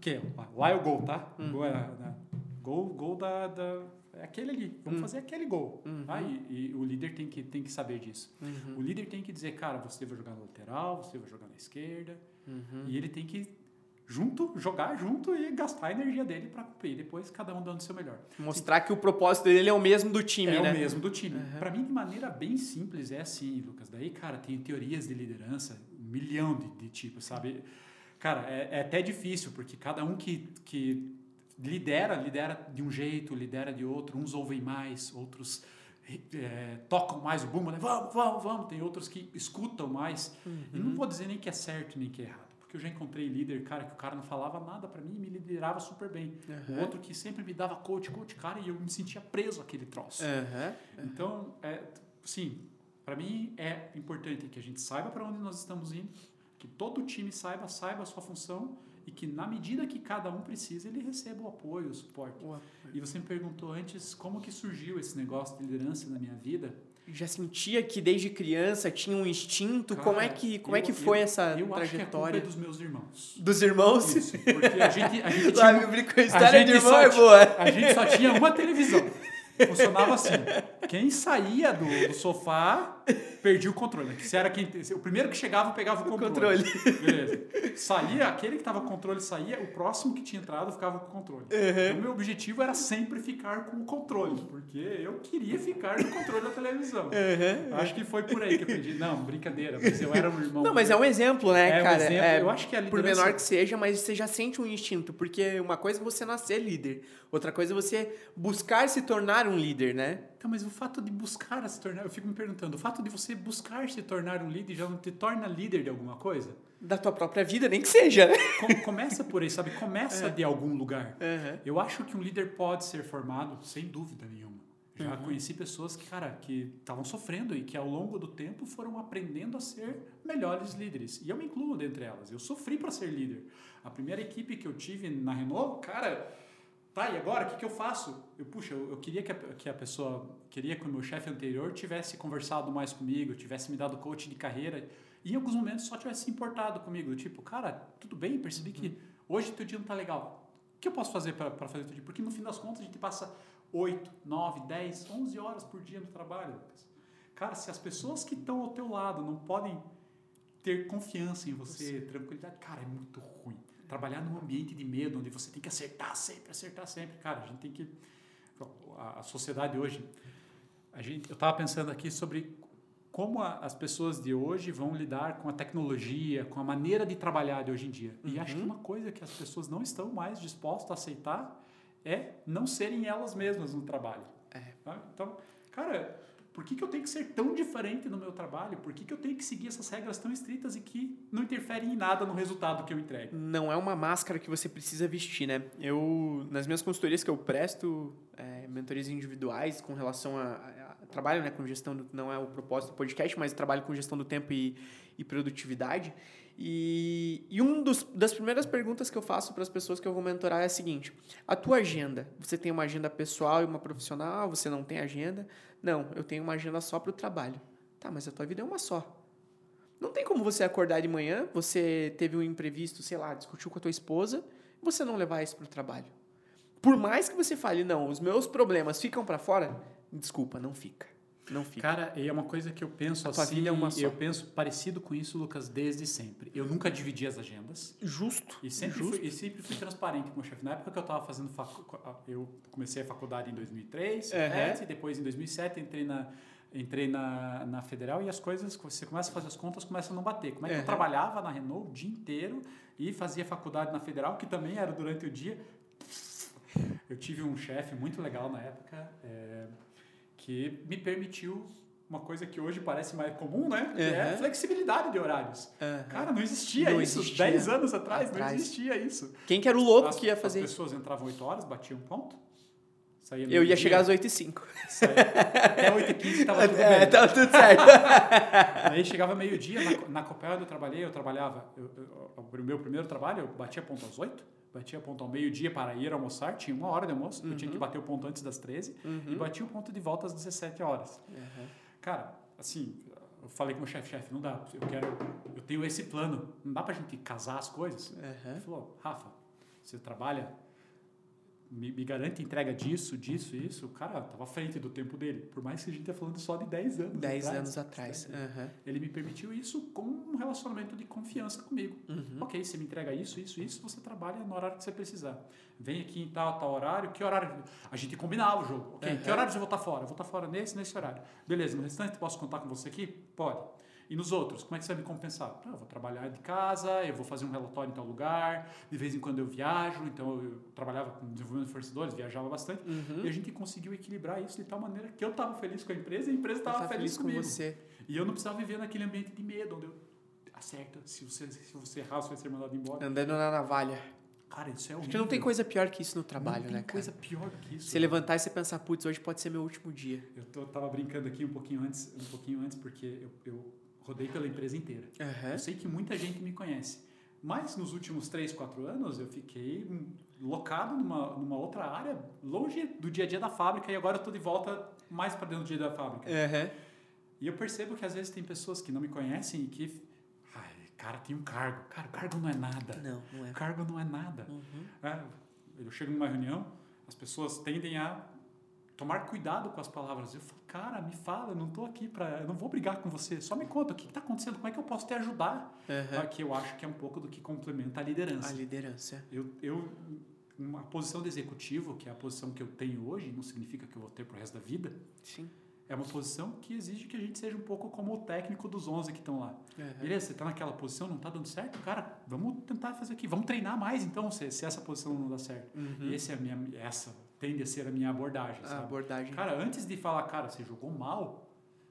que lá é o gol, tá? O Gol, é, da- gol, gol da, da- é aquele ali. Vamos Hum. fazer aquele gol. Uhum. tá? E, e o líder tem que, tem que saber disso. Uhum. O líder tem que dizer, cara, você vai jogar na lateral, você vai jogar na esquerda. Uhum. E ele tem que junto, jogar junto e gastar a energia dele para cumprir. Depois cada um dando o seu melhor. Mostrar que o propósito dele é o mesmo do time, é né? o mesmo do time. Uhum. Para mim, de maneira bem simples, é assim, Lucas. Daí, cara, tem teorias de liderança, um milhão de, de tipos, sabe? Cara, é, é até difícil, porque cada um que, que lidera, lidera de um jeito, lidera de outro. Uns ouvem mais, outros é, tocam mais o bumbo, né? Vamos, vamos, vamos. Tem outros que escutam mais. E Uhum. não vou dizer nem que é certo nem que é errado. Porque eu já encontrei líder, cara, que o cara não falava nada para mim e me liderava super bem. O Uhum. outro que sempre me dava coach, coach, cara, e eu me sentia preso àquele troço. Uhum. Então, é, sim, para mim é importante que a gente saiba para onde nós estamos indo, que todo o time saiba, saiba a sua função e que na medida que cada um precisa, ele receba o apoio, o suporte. E você me perguntou antes como que surgiu esse negócio de liderança na minha vida. Já sentia que desde criança tinha um instinto? como é Cara, que, como é eu- que foi eu- essa eu acho que a trajetória? é dos meus irmãos. Dos irmãos? Isso, porque a gente, a gente [LAUGHS] tinha, a de gente irmão só é. A gente só tinha uma televisão. Funcionava assim. Quem saía do, do sofá perdia o controle. Se era quem, o primeiro que chegava pegava o O controle. controle. Beleza. Saía, aquele que estava com o controle saía, o próximo que tinha entrado ficava com o controle. Uhum. O meu objetivo era sempre ficar com o controle, porque eu queria ficar no controle da televisão. Uhum. Acho que foi por aí que eu aprendi. Não, brincadeira, mas eu era um irmão. Não, mas é um exemplo, né, É um cara? exemplo. É, eu acho que a por liderança... menor que seja, mas você já sente um instinto, porque uma coisa é você nascer líder, outra coisa é você buscar se tornar um líder, né? Então, mas o fato de buscar se tornar, eu fico me perguntando, o fato de você buscar se tornar um líder já não te torna líder de alguma coisa? Da tua própria vida, nem que seja, né? Com- começa por aí, sabe? Começa de algum lugar. Uhum. Eu acho que um líder pode ser formado, sem dúvida nenhuma. Já conheci pessoas que, cara, que estavam sofrendo e que ao longo do tempo foram aprendendo a ser melhores líderes. E eu me incluo dentre elas. Eu sofri para ser líder. A primeira equipe que eu tive na Renault, cara, tá, e agora o que, que eu faço? Eu, puxa, eu, eu queria que a, que a pessoa, queria que o meu chefe anterior tivesse conversado mais comigo, tivesse me dado coach de carreira e em alguns momentos só tivesse se importado comigo. Tipo, cara, tudo bem, percebi que hoje teu dia não tá legal. O que eu posso fazer para fazer teu dia? Porque no fim das contas a gente passa 8, 9, 10, 11 horas por dia no trabalho, Lucas. Cara, se as pessoas que estão ao teu lado não podem ter confiança em você, tranquilidade, cara, é muito ruim. Trabalhar num ambiente de medo, onde você tem que acertar sempre, acertar sempre. Cara, a gente tem que. A, sociedade hoje. A gente, eu estava pensando aqui sobre como a, as pessoas de hoje vão lidar com a tecnologia, com a maneira de trabalhar de hoje em dia. E acho que uma coisa que as pessoas não estão mais dispostas a aceitar é não serem elas mesmas no trabalho. É. Então, cara, por que, que eu tenho que ser tão diferente no meu trabalho? Por que, que eu tenho que seguir essas regras tão estritas e que não interferem em nada no resultado que eu entrego? Não é uma máscara que você precisa vestir, né? Eu, nas minhas consultorias que eu presto, é, mentorias individuais com relação a, a- a trabalho, né, com gestão do, não é o propósito do podcast, mas trabalho com gestão do tempo e, e produtividade. E, e um dos, das primeiras perguntas que eu faço para as pessoas que eu vou mentorar é a seguinte: a tua agenda, você tem uma agenda pessoal e uma profissional? Você não tem agenda? Não, eu tenho uma agenda só para o trabalho. Tá, mas a tua vida é uma só. Não tem como você acordar de manhã, você teve um imprevisto, sei lá, discutiu com a tua esposa, e você não levar isso para o trabalho. Por mais que você fale, não, os meus problemas ficam para fora, desculpa, não fica. Não fica. Cara, e é uma coisa que eu penso A assim, é uma só. eu penso parecido com isso, Lucas, desde sempre. Eu nunca dividi as agendas. Justo. E sempre, justo. fui, e sempre fui transparente com o chefe. Na época que eu estava fazendo facu... eu comecei a faculdade em 2003, Uhum. né, e depois em 2007 entrei na entrei na, na federal e as coisas você começa a fazer as contas começam a não bater. Como é que Uhum. eu trabalhava na Renault o dia inteiro e fazia faculdade na federal que também era durante o dia. Eu tive um chefe muito legal na época é, que me permitiu uma coisa que hoje parece mais comum, né? Que é Uhum. flexibilidade de horários. Aham. Cara, não existia Não isso. existia. 10 anos atrás, Atrás. não existia isso. Quem que era o louco as, que ia as fazer isso? pessoas entravam 8 horas, batiam um ponto. Saía Eu ia meio-dia, chegar às 8 e cinco. saía- Até 8 e 15 tava [LAUGHS] tudo É, tava tudo certo. [LAUGHS] Aí chegava meio-dia, na, na Copel onde eu trabalhei, eu trabalhava. eu- eu- o meu primeiro trabalho, eu batia ponto às 8, batia ponto ao meio-dia para ir almoçar, tinha uma hora de almoço, eu tinha que bater o ponto antes das 13 e batia o ponto de volta às 17 horas. Uhum. Cara, assim, eu falei com o meu chefe, chefe, não dá, eu quero, eu tenho esse plano, não dá pra gente casar as coisas. Uhum. Ele falou, Rafa, você trabalha, me, me garante entrega disso, disso, isso. O cara tava à frente do tempo dele, por mais que a gente esteja falando só de 10 anos 10 atrás. anos atrás. Aham. Ele me permitiu isso com um relacionamento de confiança comigo. Uhum. Ok, você me entrega isso, isso, isso, você trabalha no horário que você precisar. Vem aqui em tal, tal horário, que horário? A gente combinava o jogo. Ok, que Uhum. horário eu vou estar fora? Eu vou estar fora nesse, nesse horário. Beleza, no restante posso contar com você aqui? Pode. E nos outros, como é que você vai me compensar? Ah, eu vou trabalhar de casa, eu vou fazer um relatório em tal lugar, de vez em quando eu viajo, então eu trabalhava com desenvolvimento de fornecedores, viajava bastante, Uhum. e a gente conseguiu equilibrar isso de tal maneira que eu estava feliz com a empresa e a empresa estava feliz, com comigo. você. E eu não precisava viver naquele ambiente de medo, onde eu acerta, se você, se você errar, você vai ser mandado embora. Andando na navalha. Cara, isso é Acho que não tem horrível. coisa pior que isso no trabalho, não tem né, cara? coisa pior que isso. Você levantar e você pensar, putz, hoje pode ser meu último dia. Eu tô, tava brincando aqui um pouquinho antes, um pouquinho antes porque eu, eu rodei pela empresa inteira. Aham. Eu sei que muita gente me conhece. Mas nos últimos 3, 4 anos eu fiquei locado numa, numa outra área, longe do dia a dia da fábrica, e agora eu tô de volta mais para dentro do dia da fábrica. Aham. E eu percebo que às vezes tem pessoas que não me conhecem e que. Ai, cara, tem um cargo. Cara, o cargo não é nada. Não, não é. O cargo não é nada. Uhum. É, eu chego numa reunião, as pessoas tendem a tomar cuidado com as palavras. Eu falo, cara, me fala, eu não tô aqui para, eu não vou brigar com você. Só me conta o que está acontecendo, como é que eu posso te ajudar? Aham. Que eu acho que é um pouco do que complementa a liderança. A liderança. Eu, eu uma posição de executivo, que é a posição que eu tenho hoje, não significa que eu vou ter pro resto da vida. Sim. É uma posição que exige que a gente seja um pouco como o técnico dos 11 que estão lá. Aham. Beleza, você está naquela posição, não está dando certo? Cara, vamos tentar fazer aqui. Vamos treinar mais, então, se, se essa posição não dá certo. Uhum. Esse é a minha, essa tende a ser a minha abordagem, A sabe? abordagem. Cara, antes de falar, cara, você jogou mal,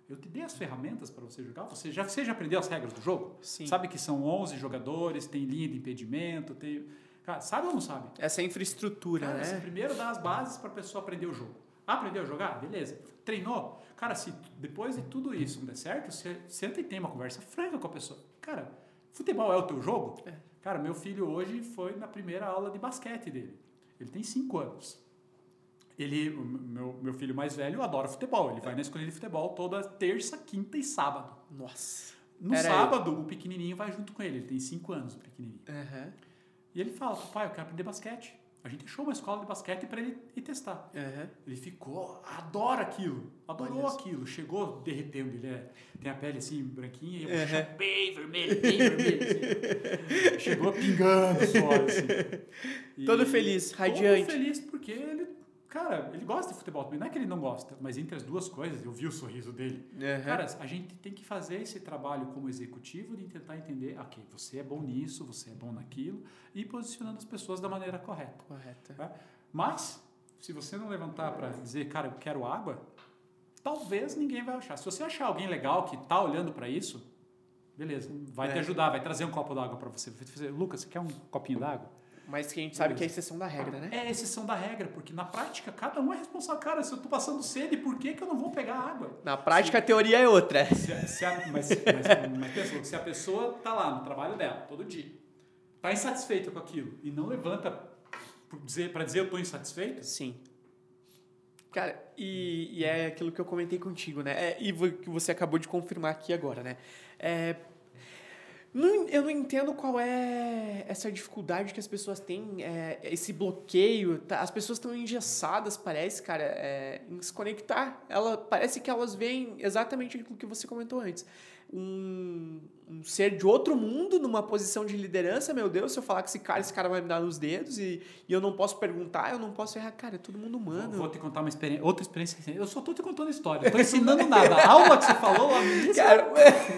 eu te dei as ferramentas para você jogar. Você já, você já aprendeu as regras do jogo? Sim. Sabe que são 11 jogadores, tem linha de impedimento, tem... Cara, sabe ou não sabe? Essa infraestrutura, Cara, você né? primeiro dá as bases para a pessoa aprender o jogo. Aprendeu a jogar? Beleza. Treinou? Cara, se depois de tudo isso não der certo, você senta e tem uma conversa franca com a pessoa. Cara, futebol é o teu jogo? É. Cara, meu filho hoje foi na primeira aula de basquete dele. Ele tem 5 anos. Ele, meu, meu filho mais velho adora futebol. Ele vai na escolinha de futebol toda terça, quinta e sábado. Nossa. No Era sábado, o pequenininho vai junto com ele. Ele tem 5 anos, o pequenininho. Aham. E ele fala, pai, eu quero aprender basquete. A gente achou uma escola de basquete para ele ir testar. Aham. Ele ficou, adora aquilo, adorou Olha aquilo, chegou derretendo, ele é, tem a pele assim, branquinha, e Uhum. bem vermelho, bem vermelho, assim. Chegou pingando suor, assim. E- Todo feliz, radiante. Todo feliz porque ele, cara, ele gosta de futebol também, não é que ele não gosta, mas entre as duas coisas, eu vi o sorriso dele. Aham. Cara, a gente tem que fazer esse trabalho como executivo de tentar entender, ok, você é bom nisso, você é bom naquilo, e posicionando as pessoas da maneira correta. Correta. Tá? Mas, se você não levantar para dizer, cara, eu quero água, talvez ninguém vai achar. Se você achar alguém legal que tá olhando para isso, beleza, vai É. te ajudar, vai trazer um copo d'água para você. Vai dizer, Lucas, você quer um copinho d'água? Mas que a gente sabe que é Beleza. exceção da regra, né? É exceção da regra, porque na prática cada um é responsável. Cara, se eu tô passando sede, por que, que eu não vou pegar água? Na prática, a teoria é outra. Se se a- mas, mas, mas pensa, se a pessoa tá lá no trabalho dela, todo dia, tá insatisfeita com aquilo e não levanta para dizer, pra dizer eu tô insatisfeito, Sim. Cara, e, e é aquilo que eu comentei contigo, né? É, e que você acabou de confirmar aqui agora, né? É, Não, eu não entendo qual é essa dificuldade que as pessoas têm, é, esse bloqueio. Tá? As pessoas estão engessadas, parece, cara, é, em se conectar. Ela, parece que elas veem exatamente aquilo que você comentou antes um, um, ser de outro mundo numa posição de liderança, meu Deus, se eu falar com esse cara, esse cara vai me dar nos dedos e, e eu não posso perguntar, eu não posso errar. Cara, é todo mundo humano. Vou, vou te contar uma experiência, outra experiência. Eu só tô te contando história, não tô [LAUGHS] ensinando nada. A aula que você falou Cara,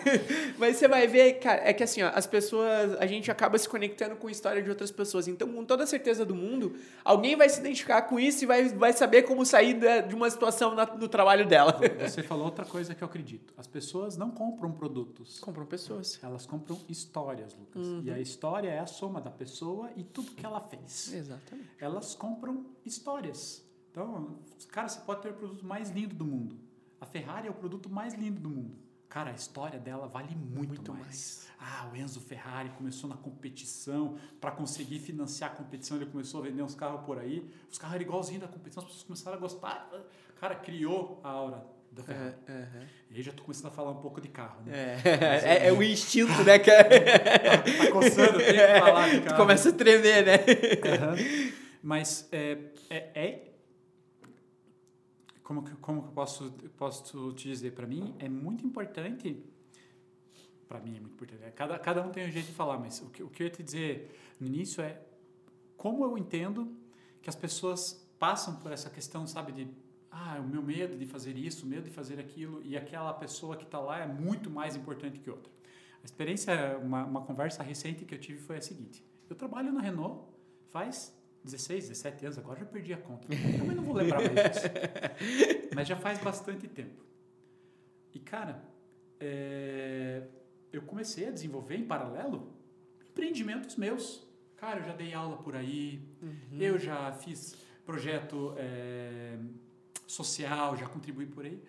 [LAUGHS] mas você vai ver, cara, é que assim, ó, as pessoas, a gente acaba se conectando com a história de outras pessoas. Então, com toda a certeza do mundo, alguém vai se identificar com isso e vai, vai saber como sair de uma situação na, no trabalho dela. Você falou outra coisa que eu acredito. As pessoas não compram produtos. Compram pessoas. Elas compram histórias, Lucas. Uhum. E a história é a soma da pessoa e tudo que ela fez. Exatamente. Elas compram histórias. Então, cara, você pode ter o produto mais lindo do mundo. A Ferrari é o produto mais lindo do mundo. Cara, a história dela vale muito, muito mais. mais. Ah, o Enzo Ferrari começou na competição, para conseguir financiar a competição, ele começou a vender uns carros por aí. Os carros eram igualzinhos da competição, as pessoas começaram a gostar. Cara, criou a aura da Ferrari. É, uhum. E aí já tô começando a falar um pouco de carro, né? É, é, é o instinto, né? Que... tá, tá coçando, tem que falar de [LAUGHS] carro. começa a tremer, né? Uhum. Mas é, é, é como que, como eu posso, posso te dizer? Para mim é muito importante, para mim é muito importante, é, cada, cada um tem um jeito de falar, mas o que, o que eu ia te dizer no início é como eu entendo que as pessoas passam por essa questão, sabe, de ah, o meu medo de fazer isso, o medo de fazer aquilo, e aquela pessoa que está lá é muito mais importante que outra. A experiência, uma, uma conversa recente que eu tive foi a seguinte: eu trabalho na Renault faz 16, 17 anos, agora já perdi a conta. Também não vou lembrar mais disso. [LAUGHS] Mas já faz bastante tempo. E, cara, é, eu comecei a desenvolver em paralelo empreendimentos meus. Cara, eu já dei aula por aí, uhum. eu já fiz projeto. É, social, já contribuí por aí.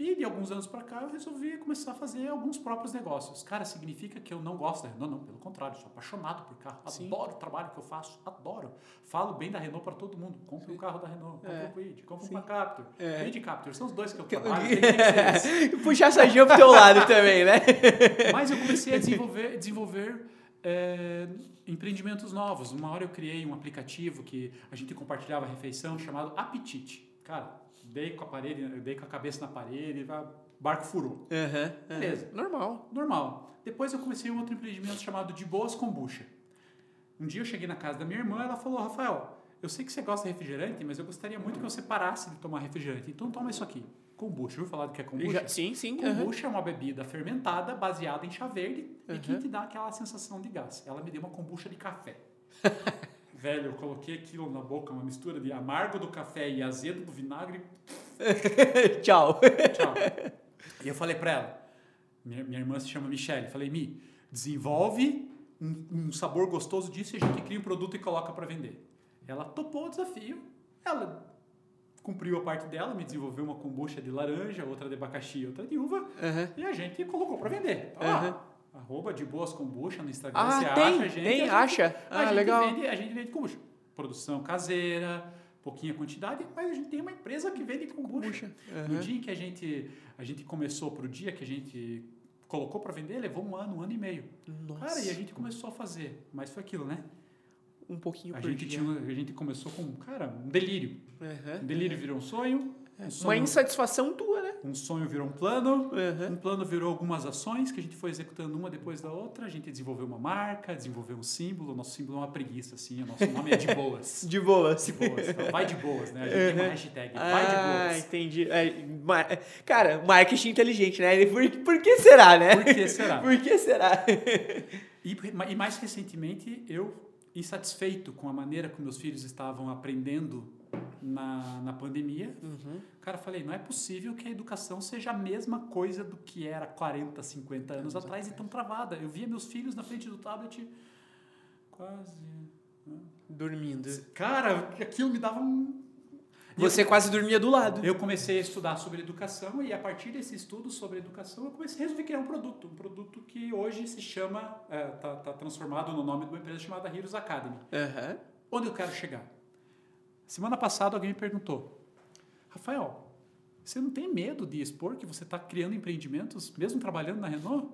E de alguns anos para cá eu resolvi começar a fazer alguns próprios negócios. Cara, significa que eu não gosto da Renault? Não, pelo contrário, sou apaixonado por carro. Sim. Adoro o trabalho que eu faço, adoro. Falo bem da Renault para todo mundo. Compre um carro da Renault, compre é. um Quid, compre Sim. uma Captur. É. Quid Captur, são os dois que eu trabalho. [LAUGHS] Que [LAUGHS] Puxar essa gíria pro teu lado também, né? [LAUGHS] Mas eu comecei a desenvolver, desenvolver é, empreendimentos novos. Uma hora eu criei um aplicativo que a gente compartilhava a refeição chamado Apetite. Cara, dei com a parede, dei com a cabeça na parede, o barco furou. Uhum, Beleza. Normal. Normal. Depois eu comecei um outro empreendimento chamado De Boas Kombucha. Um dia eu cheguei na casa da minha irmã, ela falou, Rafael, eu sei que você gosta de refrigerante, mas eu gostaria muito que você parasse de tomar refrigerante. Então toma isso aqui. Kombucha. Viu falar do que é kombucha? Já, sim, sim. Kombucha uhum. é uma bebida fermentada baseada em chá verde uhum. e que te dá aquela sensação de gás. Ela me deu uma kombucha de café. [LAUGHS] Velho, eu coloquei aquilo na boca, uma mistura de amargo do café e azedo do vinagre. [LAUGHS] Tchau. Tchau. E eu falei para ela, minha, minha irmã se chama Michelle, falei, Mi, desenvolve um, um sabor gostoso disso e a gente cria um produto e coloca para vender. Ela topou o desafio, ela cumpriu a parte dela, me desenvolveu uma kombucha de laranja, outra de abacaxi, outra de uva, uhum. e a gente colocou para vender. Tá uhum. Arroba de boas kombucha no Instagram. Ah, você tem, acha gente. Tem, a gente, acha. A ah, gente legal. Vende, a gente vende kombucha. Produção caseira, pouquinha quantidade, mas a gente tem uma empresa que vende kombucha. kombucha. Uhum. No dia que a gente, a gente começou, para o dia que a gente colocou para vender, levou um ano, um ano e meio. Nossa. Cara, e a gente começou a fazer. Mas foi aquilo, né? Um pouquinho a por gente dia. Tinha, a gente começou com, cara, um delírio. Uhum. Um delírio virou um sonho. Um sonho. Uma insatisfação tua, né? Um sonho virou um plano, uhum. um plano virou algumas ações que a gente foi executando uma depois da outra. A gente desenvolveu uma marca, desenvolveu um símbolo. O nosso símbolo é uma preguiça, assim. O nosso nome é de boas. [LAUGHS] de boas. De boas. Então, vai de boas, né? A gente uhum. tem uma hashtag, vai de boas. Ah, entendi. É, cara, marketing inteligente, né? Por, por que será, né? Por que será? [LAUGHS] por que será? [LAUGHS] e, e mais recentemente, eu, insatisfeito com a maneira como meus filhos estavam aprendendo na, na pandemia. Uhum. Cara, falei, não é possível que a educação seja a mesma coisa do que era 40, 50 anos atrás, atrás e tão travada. Eu via meus filhos na frente do tablet quase... Né? Dormindo. Cara, aquilo me dava um... Você eu, quase dormia do lado. Eu comecei a estudar sobre educação e a partir desse estudo sobre educação eu comecei a resolver criar um produto. Um produto que hoje se chama, está é, tá, tá transformado no nome de uma empresa chamada Heroes Academy. Uhum. Onde eu quero chegar? Semana passada alguém me perguntou, Rafael, você não tem medo de expor que você está criando empreendimentos, mesmo trabalhando na Renault?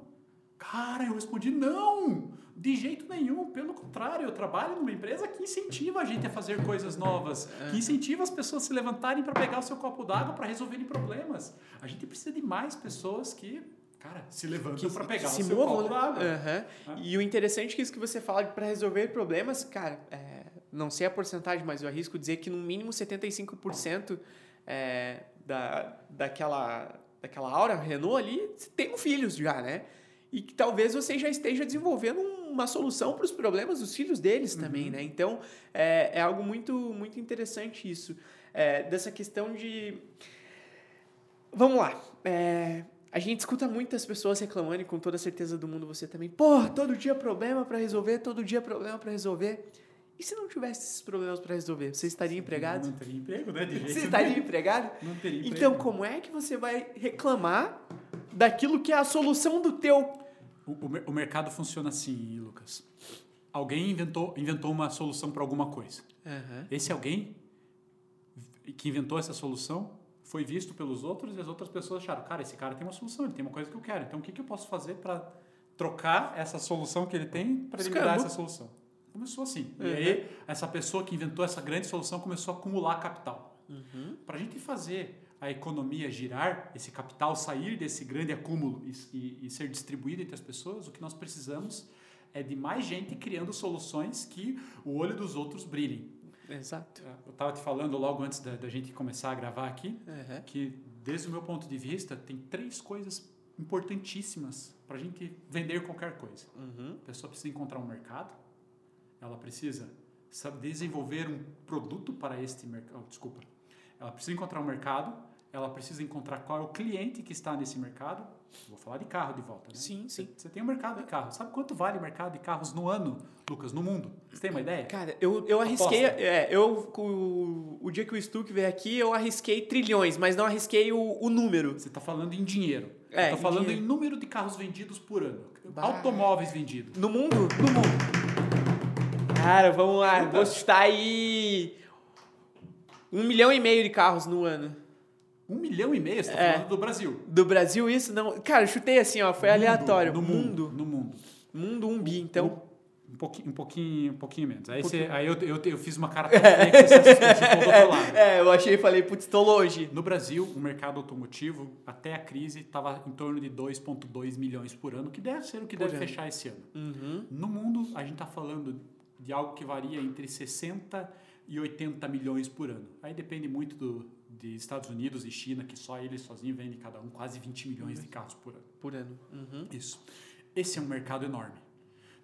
Cara, eu respondi: não, de jeito nenhum. Pelo contrário, eu trabalho numa empresa que incentiva a gente a fazer coisas novas, que incentiva as pessoas a se levantarem para pegar o seu copo d'água para resolverem problemas. A gente precisa de mais pessoas que cara, se levantam para pegar se o seu movam, copo d'água. Uhum. E o interessante é que isso que você fala para resolver problemas, cara, é, não sei a porcentagem, mas eu arrisco dizer que no mínimo 75% é, da, daquela, daquela aura Renault ali tem filhos já, né? E que talvez você já esteja desenvolvendo uma solução para os problemas dos filhos deles uhum. também, né? Então, é, é algo muito, muito interessante isso. É, dessa questão de... Vamos lá. É, a gente escuta muitas pessoas reclamando, e com toda certeza do mundo você também. Pô, todo dia problema para resolver, todo dia problema para resolver. E se não tivesse esses problemas para resolver, você estaria empregado? Não teria emprego, né? De jeito você estaria empregado? Não teria emprego. Então, como é que você vai reclamar daquilo que é a solução do teu? O, o, o mercado funciona assim, Lucas. Alguém inventou, inventou uma solução para alguma coisa. Uhum. Esse alguém que inventou essa solução foi visto pelos outros e as outras pessoas acharam, cara, esse cara tem uma solução, ele tem uma coisa que eu quero. Então, o que, que eu posso fazer para trocar essa solução que ele tem para ele essa solução? Começou assim. Uhum. E aí, essa pessoa que inventou essa grande solução começou a acumular capital. Uhum. Para a gente fazer a economia girar, esse capital sair desse grande acúmulo e, e, e, ser distribuído entre as pessoas, o que nós precisamos é de mais gente criando soluções que o olho dos outros brilhem. Exato. É, eu estava te falando logo antes da, da, gente começar a gravar aqui uhum. que, desde o meu ponto de vista, tem três coisas importantíssimas para a gente vender qualquer coisa. Uhum. A pessoa precisa encontrar um mercado, ela precisa desenvolver um produto para este mercado. Oh, desculpa. Ela precisa encontrar um mercado, ela precisa encontrar qual é o cliente que está nesse mercado. Vou falar de carro de volta. Né? Sim, sim. Você tem um mercado de carros. Sabe quanto vale o mercado de carros no ano, Lucas, no mundo? Você tem uma ideia? Cara, eu, eu arrisquei. É, eu, o, o dia que o Stuck veio aqui, eu arrisquei trilhões, mas não arrisquei o, o número. Você está falando em dinheiro. É, Estou falando dinheiro. em número de carros vendidos por ano. Bah. Automóveis vendidos. No mundo? No mundo. Cara, vamos lá. Vou chutar aí. Um milhão e meio de carros no ano. Um milhão e meio? Você tá é. falando do Brasil? Do Brasil, isso? Não. Cara, eu chutei assim, ó. Foi aleatório. No mundo. No mundo. Mundo um bi, então. Um pouquinho, um pouquinho, um pouquinho menos. Aí, um pouquinho. Você, aí eu, eu, eu, fiz uma cara que você, você do outro lado. É, eu achei e falei, putz, tô longe. No Brasil, o mercado automotivo, até a crise, estava em torno de 2,2 milhões por ano, que deve ser o que por deve ano. fechar esse ano. Uhum. No mundo, a gente está falando de algo que varia entre 60 e 80 milhões por ano. Aí depende muito do, de Estados Unidos e China, que só eles sozinhos vendem cada um quase 20 milhões de carros por ano. Por ano. Uhum. Isso. Esse é um mercado enorme.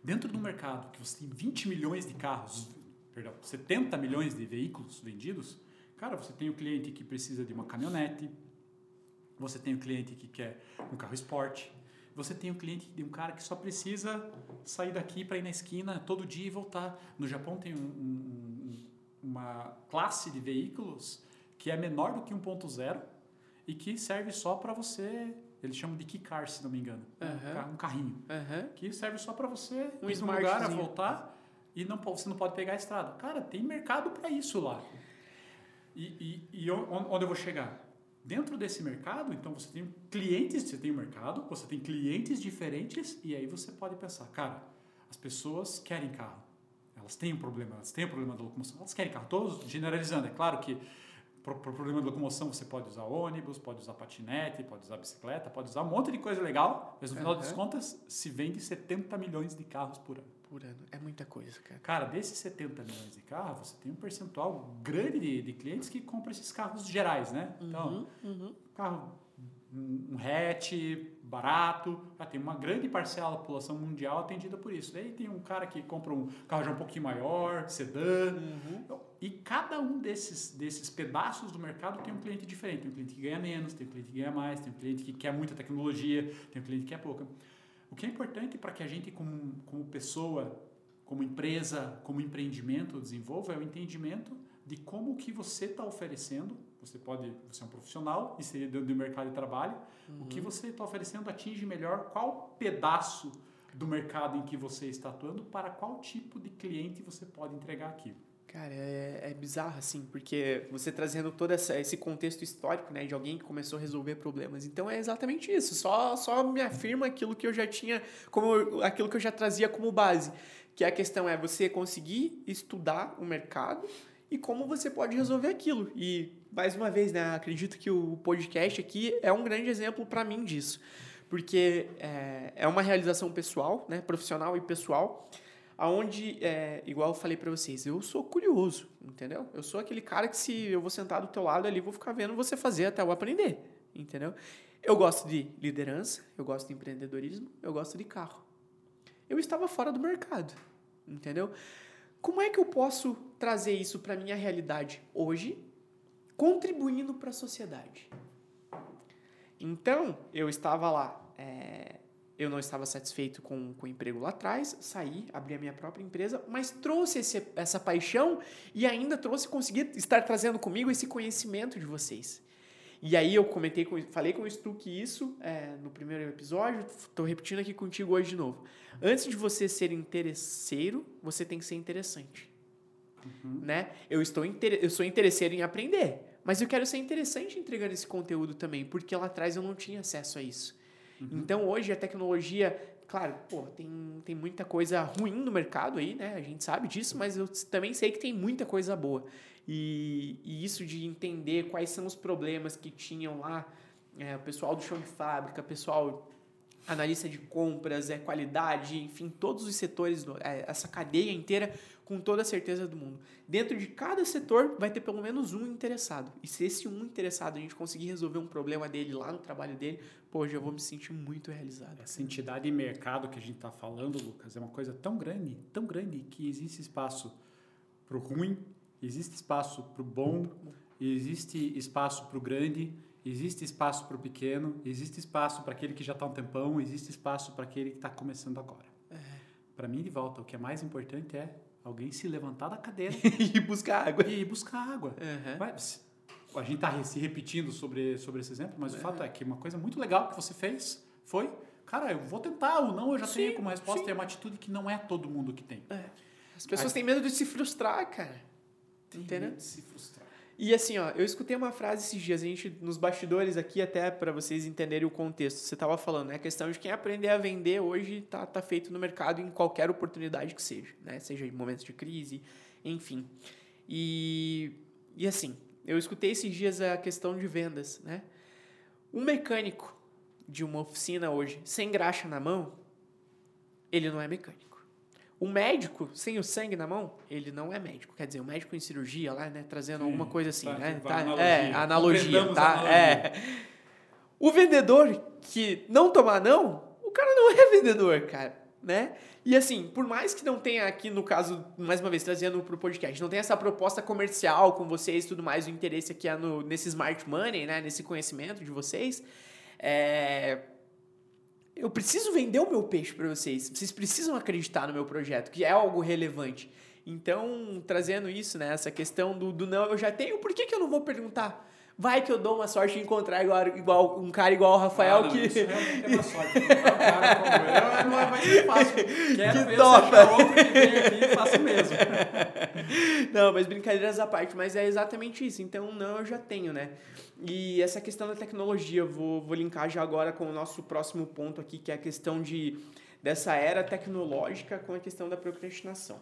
Dentro de um mercado que você tem 20 milhões de carros, perdão, 70 milhões de veículos vendidos, cara, você tem o cliente que precisa de uma caminhonete, você tem o cliente que quer um carro esporte, você tem um cliente de um cara que só precisa sair daqui para ir na esquina todo dia e voltar. No Japão tem um, um, uma classe de veículos que é menor do que 1.0 e que serve só para você. Eles chamam de keycar, se não me engano. Uhum. Um carrinho. Uhum. Que serve só para você um ir no lugar a voltar e não, você não pode pegar a estrada. Cara, tem mercado para isso lá. E, e, e onde eu vou chegar? Dentro desse mercado, então você tem clientes, você tem um mercado, você tem clientes diferentes e aí você pode pensar, cara, as pessoas querem carro. Elas têm um problema, elas têm um problema da locomoção, elas querem carro. Todos generalizando, é claro que para o pro problema de locomoção você pode usar ônibus, pode usar patinete, pode usar bicicleta, pode usar um monte de coisa legal, mas no final uhum. das contas se vende 70 milhões de carros por ano É muita coisa, cara. Cara, desses 70 milhões de carros, você tem um percentual grande de, de clientes que compram esses carros gerais, né? Então, uhum, uhum. carro, um hatch barato, ah, tem uma grande parcela da população mundial atendida por isso. Daí tem um cara que compra um carro já um pouquinho maior, sedã. Uhum. E cada um desses, desses pedaços do mercado tem um cliente diferente. Tem um cliente que ganha menos, tem um cliente que ganha mais, tem um cliente que quer muita tecnologia, tem um cliente que quer pouca. O que é importante para que a gente, como, como pessoa, como empresa, como empreendimento desenvolva é o entendimento de como que você está oferecendo. Você pode, você é um profissional, inserir dentro do mercado de trabalho. Uhum. O que uhum. você está oferecendo atinge melhor qual pedaço do mercado em que você está atuando para qual tipo de cliente você pode entregar aquilo. Cara, é, é bizarro, assim, porque você trazendo todo essa, esse contexto histórico, né, de alguém que começou a resolver problemas. Então é exatamente isso. Só, só me afirma aquilo que eu já tinha, como aquilo que eu já trazia como base. Que a questão é você conseguir estudar o mercado e como você pode resolver aquilo. E, mais uma vez, né, acredito que o podcast aqui é um grande exemplo para mim disso. Porque é, é uma realização pessoal, né, profissional e pessoal aonde, é, igual eu falei para vocês, eu sou curioso, entendeu? Eu sou aquele cara que se eu vou sentar do teu lado ali, vou ficar vendo você fazer até eu aprender, entendeu? Eu gosto de liderança, eu gosto de empreendedorismo, eu gosto de carro. Eu estava fora do mercado, entendeu? Como é que eu posso trazer isso para minha realidade hoje, contribuindo para a sociedade? Então, eu estava lá é, eu não estava satisfeito com, com o emprego lá atrás, saí, abri a minha própria empresa, mas trouxe esse, essa paixão e ainda trouxe, consegui estar trazendo comigo esse conhecimento de vocês. E aí eu comentei, com, falei com o Stuck isso é, no primeiro episódio, estou repetindo aqui contigo hoje de novo. Antes de você ser interesseiro, você tem que ser interessante. Uhum. Né? Eu, estou inter, eu sou interesseiro em aprender, mas eu quero ser interessante entregando esse conteúdo também, porque lá atrás eu não tinha acesso a isso. Uhum. Então, hoje, a tecnologia, claro, pô, tem, tem muita coisa ruim no mercado aí, né? A gente sabe disso, mas eu também sei que tem muita coisa boa. E, e isso de entender quais são os problemas que tinham lá, é, o pessoal do chão de fábrica, pessoal analista de compras, é qualidade, enfim, todos os setores, é, essa cadeia inteira com toda a certeza do mundo. Dentro de cada setor vai ter pelo menos um interessado. E se esse um interessado a gente conseguir resolver um problema dele lá no trabalho dele, pô, já vou me sentir muito realizado. Essa entidade de mercado que a gente está falando, Lucas, é uma coisa tão grande, tão grande, que existe espaço para o ruim, existe espaço para o bom, existe espaço para o grande, existe espaço para o pequeno, existe espaço para aquele que já está um tempão, existe espaço para aquele que está começando agora. É. Para mim, de volta, o que é mais importante é alguém se levantar da cadeira [LAUGHS] e buscar água. E buscar água. Uhum. Vai, a gente está se repetindo sobre, sobre esse exemplo, mas uhum. o fato é que uma coisa muito legal que você fez foi, cara, eu vou tentar, ou não eu já sim, tenho como resposta, sim. é uma atitude que não é todo mundo que tem. É. As pessoas têm medo de se frustrar, cara. Tem Entendeu? medo de se frustrar. E assim, ó, eu escutei uma frase esses dias, a gente, nos bastidores aqui, até para vocês entenderem o contexto, você estava falando, né? A questão de quem aprender a vender hoje tá, tá feito no mercado em qualquer oportunidade que seja, né? Seja em momentos de crise, enfim. E, e assim, eu escutei esses dias a questão de vendas, né? Um mecânico de uma oficina hoje, sem graxa na mão, ele não é mecânico. O médico, sem o sangue na mão, ele não é médico. Quer dizer, o médico em cirurgia lá, né? Trazendo Sim, alguma coisa assim, tá, né? Tá, analogia. É, analogia, tá? Analogia. É. O vendedor que não tomar não, o cara não [LAUGHS] é vendedor, cara, né? E assim, por mais que não tenha aqui, no caso, mais uma vez, trazendo para o podcast, não tenha essa proposta comercial com vocês e tudo mais, o interesse aqui é no, nesse smart money, né? Nesse conhecimento de vocês, é eu preciso vender o meu peixe para vocês. Vocês precisam acreditar no meu projeto, que é algo relevante. Então, trazendo isso, né, essa questão do, do não, eu já tenho, por que, que eu não vou perguntar? Vai que eu dou uma sorte de encontrar igual, igual um cara igual o Rafael ah, não, que. Isso realmente é uma [LAUGHS] sorte. um cara como eu não vai ser fácil. [LAUGHS] Quero que ver outro que vem aqui e faço mesmo. [LAUGHS] não, mas brincadeiras à parte, mas é exatamente isso. Então, não, eu já tenho, né? E essa questão da tecnologia, vou, vou linkar já agora com o nosso próximo ponto aqui, que é a questão de, dessa era tecnológica com a questão da procrastinação.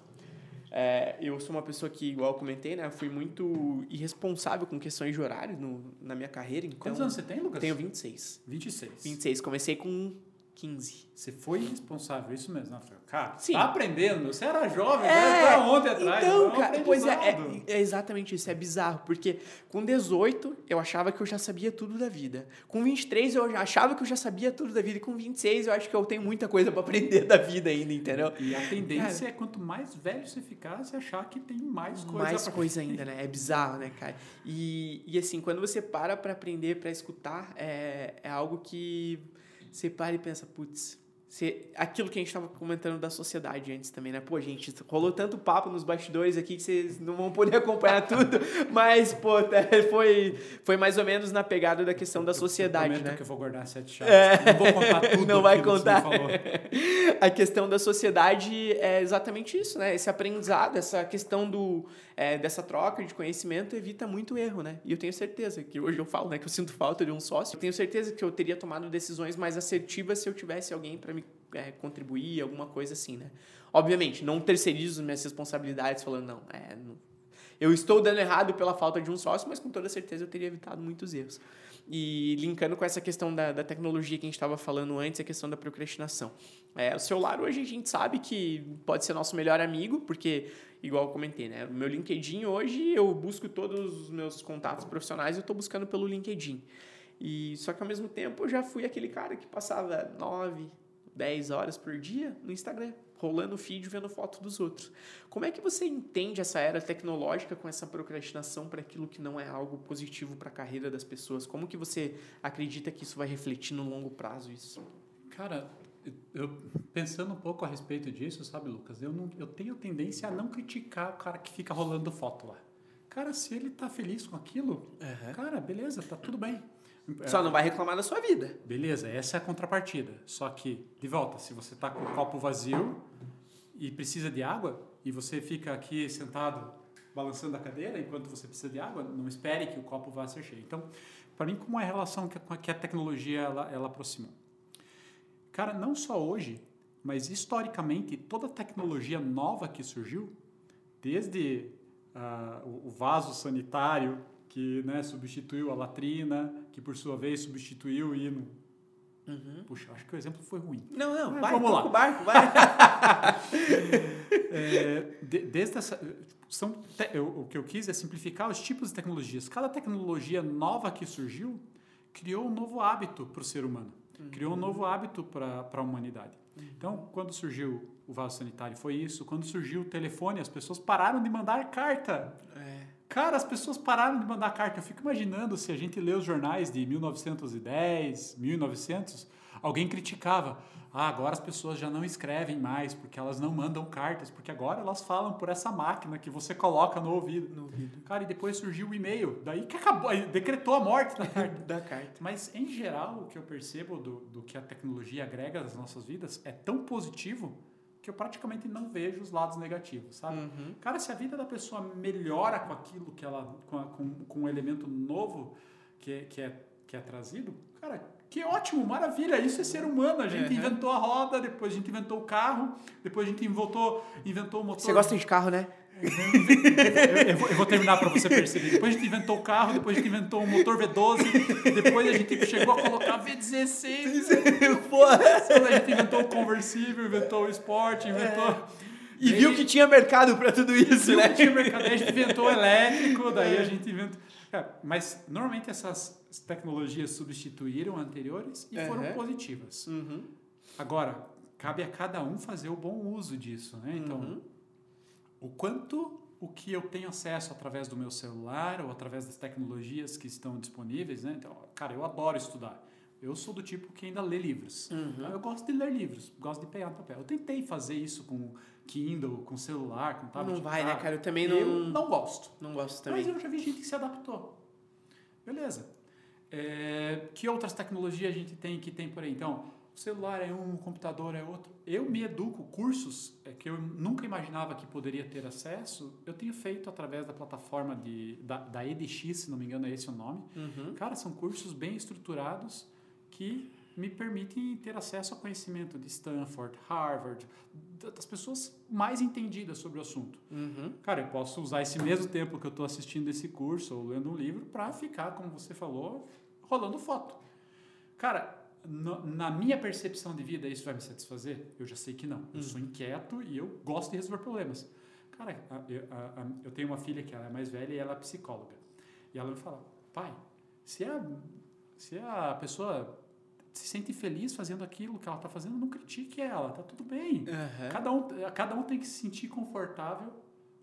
É, eu sou uma pessoa que, igual eu comentei, né? Fui muito irresponsável com questões de horário no, na minha carreira. Então, Quantos anos você tem, Lucas? Tenho 26. 26. 26. Comecei com 15. Você foi responsável, isso mesmo. Não, cara, Sim. tá aprendendo. Você era jovem, é, tá ontem atrás. Então, cara, pois é, é, é, exatamente isso, é bizarro. Porque com 18, eu achava que eu já sabia tudo da vida. Com 23, eu achava que eu já sabia tudo da vida. E com 26, eu acho que eu tenho muita coisa para aprender da vida ainda, entendeu? E a tendência cara, é quanto mais velho você ficar, você achar que tem mais coisa Mais coisa ainda, né? É bizarro, né, cara? E, e assim, quando você para para aprender, para escutar, é, é algo que você para e pensa, putz, Se, aquilo que a gente estava comentando da sociedade antes também, né? Pô, gente, rolou tanto papo nos bastidores aqui que vocês não vão poder [LAUGHS] acompanhar tudo, mas, pô, [LAUGHS] é, foi, foi mais ou menos na pegada da questão da sociedade, eu né? que eu vou guardar sete chaves. É, não vou contar [LAUGHS] tudo. Não vai contar. a questão da sociedade é exatamente isso, né? Esse aprendizado, essa questão do, é, dessa troca de conhecimento evita muito erro, né? E eu tenho certeza que hoje eu falo, né, que eu sinto falta de um sócio. Eu tenho certeza que eu teria tomado decisões mais assertivas se eu tivesse alguém para me é, contribuir, alguma coisa assim, né? Obviamente, não terceirizo minhas responsabilidades falando, não, é, não, eu estou dando errado pela falta de um sócio, mas com toda certeza eu teria evitado muitos erros. E linkando com essa questão da, da tecnologia que a gente estava falando antes, a questão da procrastinação. É, o celular hoje a gente sabe que pode ser nosso melhor amigo, porque, igual eu comentei, né? O meu LinkedIn hoje eu busco todos os meus contatos profissionais, eu estou buscando pelo LinkedIn. E só que ao mesmo tempo eu já fui aquele cara que passava nove, 10 horas por dia no Instagram, rolando feed vendo foto dos outros. Como é que você entende essa era tecnológica com essa procrastinação para aquilo que não é algo positivo para a carreira das pessoas? Como que você acredita que isso vai refletir no longo prazo isso? Cara, eu pensando um pouco a respeito disso, sabe, Lucas, eu não eu tenho tendência a não criticar o cara que fica rolando foto lá. Cara, se ele tá feliz com aquilo, uhum. cara, beleza, tá tudo bem. Só não vai reclamar da sua vida. Beleza, essa é a contrapartida. Só que, de volta, se você está com o copo vazio e precisa de água, e você fica aqui sentado balançando a cadeira enquanto você precisa de água, não espere que o copo vá ser cheio. Então, para mim, como é a relação que a tecnologia ela, ela aproximou? Cara, não só hoje, mas historicamente, toda tecnologia nova que surgiu, desde uh, o vaso sanitário, que né, substituiu a latrina, que por sua vez substituiu o hino. Uhum. Puxa, acho que o exemplo foi ruim. Não, não, Mas, vai, vamos lá. barco, vai. [LAUGHS] é, de, desde essa, são te, eu, o que eu quis é simplificar os tipos de tecnologias. Cada tecnologia nova que surgiu criou um novo hábito para o ser humano, uhum. criou um novo hábito para a humanidade. Uhum. Então, quando surgiu o vaso sanitário, foi isso. Quando surgiu o telefone, as pessoas pararam de mandar carta. É. Cara, as pessoas pararam de mandar carta. Eu fico imaginando se a gente lê os jornais de 1910, 1900, alguém criticava. Ah, agora as pessoas já não escrevem mais porque elas não mandam cartas, porque agora elas falam por essa máquina que você coloca no ouvido. No ouvido. Cara, e depois surgiu o e-mail, daí que acabou, decretou a morte da carta. [LAUGHS] da carta. Mas, em geral, o que eu percebo do, do que a tecnologia agrega às nossas vidas é tão positivo que eu praticamente não vejo os lados negativos, sabe? Uhum. Cara, se a vida da pessoa melhora com aquilo que ela, com, a, com, com um elemento novo que, é, que, é, que é trazido, cara, que ótimo, maravilha, isso é ser humano. A gente uhum. inventou a roda, depois a gente inventou o carro, depois a gente inventou, inventou o motor. Você gosta de carro, né? Eu, vou, eu, vou, terminar para você perceber. Depois a gente inventou o carro, depois a gente inventou o motor V12, depois a gente chegou a colocar V16. [LAUGHS] Porra. a gente inventou o conversível, inventou o esporte, inventou. É. E viu que tinha mercado para tudo isso, né? Tinha mercado. Aí a gente inventou o elétrico, daí a gente inventou. É, mas normalmente essas tecnologias substituíram anteriores e uhum. foram positivas. Uhum. Agora, cabe a cada um fazer o bom uso disso, né? Então, uhum o quanto o que eu tenho acesso através do meu celular ou através das tecnologias que estão disponíveis, né? Então, cara, eu adoro estudar. Eu sou do tipo que ainda lê livros. Uhum. Eu gosto de ler livros, gosto de pegar no papel. Eu tentei fazer isso com Kindle, com celular, com tablet. Não vai, né, cara? Eu também não. Eu não gosto. Não gosto também. Mas eu já vi gente que se adaptou. Beleza. É, que outras tecnologias a gente tem que tem por aí? Então, o celular é um, o computador é outro. Eu me educo, cursos é, que eu nunca imaginava que poderia ter acesso, eu tenho feito através da plataforma de, da, da EDX, se não me engano é esse o nome. Uhum. Cara, são cursos bem estruturados que me permitem ter acesso a conhecimento de Stanford, Harvard, das pessoas mais entendidas sobre o assunto. Uhum. Cara, eu posso usar esse mesmo tempo que eu estou assistindo esse curso ou lendo um livro para ficar, como você falou, rolando foto. Cara, no, na minha percepção de vida, isso vai me satisfazer? Eu já sei que não. Eu sou uhum. inquieto e eu gosto de resolver problemas. Cara, eu, eu tenho uma filha que ela é mais velha e ela é psicóloga. E ela me fala, pai, se a, se a pessoa se sente feliz fazendo aquilo que ela está fazendo, não critique ela, tá tudo bem. Uhum. Cada, um, cada um tem que se sentir confortável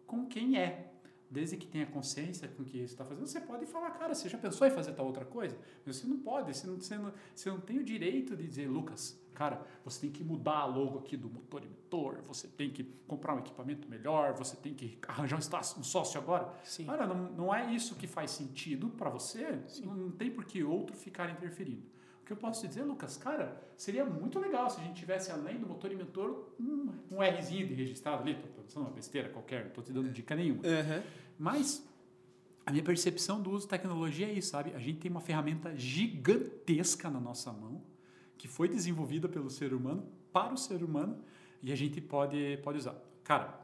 com quem é. Desde que tenha consciência com o que você está fazendo, você pode falar, cara, você já pensou em fazer tal outra coisa? Mas você não pode, você não, você não, você não tem o direito de dizer, Lucas, cara, você tem que mudar a logo aqui do motor emitor, você tem que comprar um equipamento melhor, você tem que arranjar um sócio agora. Sim. Cara, não, não é isso que faz sentido para você, Sim. não tem por que outro ficar interferindo. O que eu posso te dizer, Lucas, cara, seria muito legal se a gente tivesse, além do motor emitor, um, um Rzinho de registrado ali. Estou pensando uma besteira qualquer, não estou te dando dica nenhuma. Uhum. Mas a minha percepção do uso de tecnologia é isso, sabe? A gente tem uma ferramenta gigantesca na nossa mão, que foi desenvolvida pelo ser humano, para o ser humano, e a gente pode, pode usar. Cara,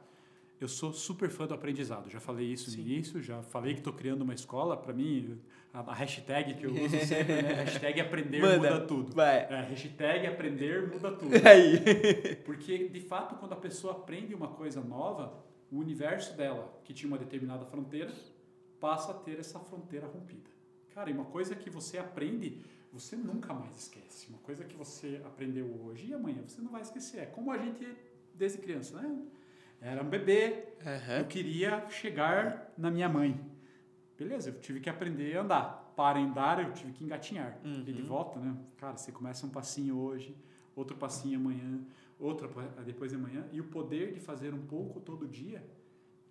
eu sou super fã do aprendizado. Já falei isso Sim. no início, já falei que estou criando uma escola. Para mim, a, hashtag que eu uso [LAUGHS] sempre, né? Hashtag aprender Manda, muda tudo. Vai. É, hashtag aprender muda tudo. [LAUGHS] Aí. Porque, de fato, quando a pessoa aprende uma coisa nova, o universo dela, que tinha uma determinada fronteira, passa a ter essa fronteira rompida. Cara, e uma coisa que você aprende, você nunca mais esquece. Uma coisa que você aprendeu hoje e amanhã você não vai esquecer. É como a gente, desde criança, né? Era um bebê, Uhum. eu queria chegar na minha mãe. Beleza, eu tive que aprender a andar. Para andar, eu tive que engatinhar. Uhum. E de volta, né? Cara, você começa um passinho hoje, outro passinho amanhã, outra pa- depois de amanhã. E o poder de fazer um pouco todo dia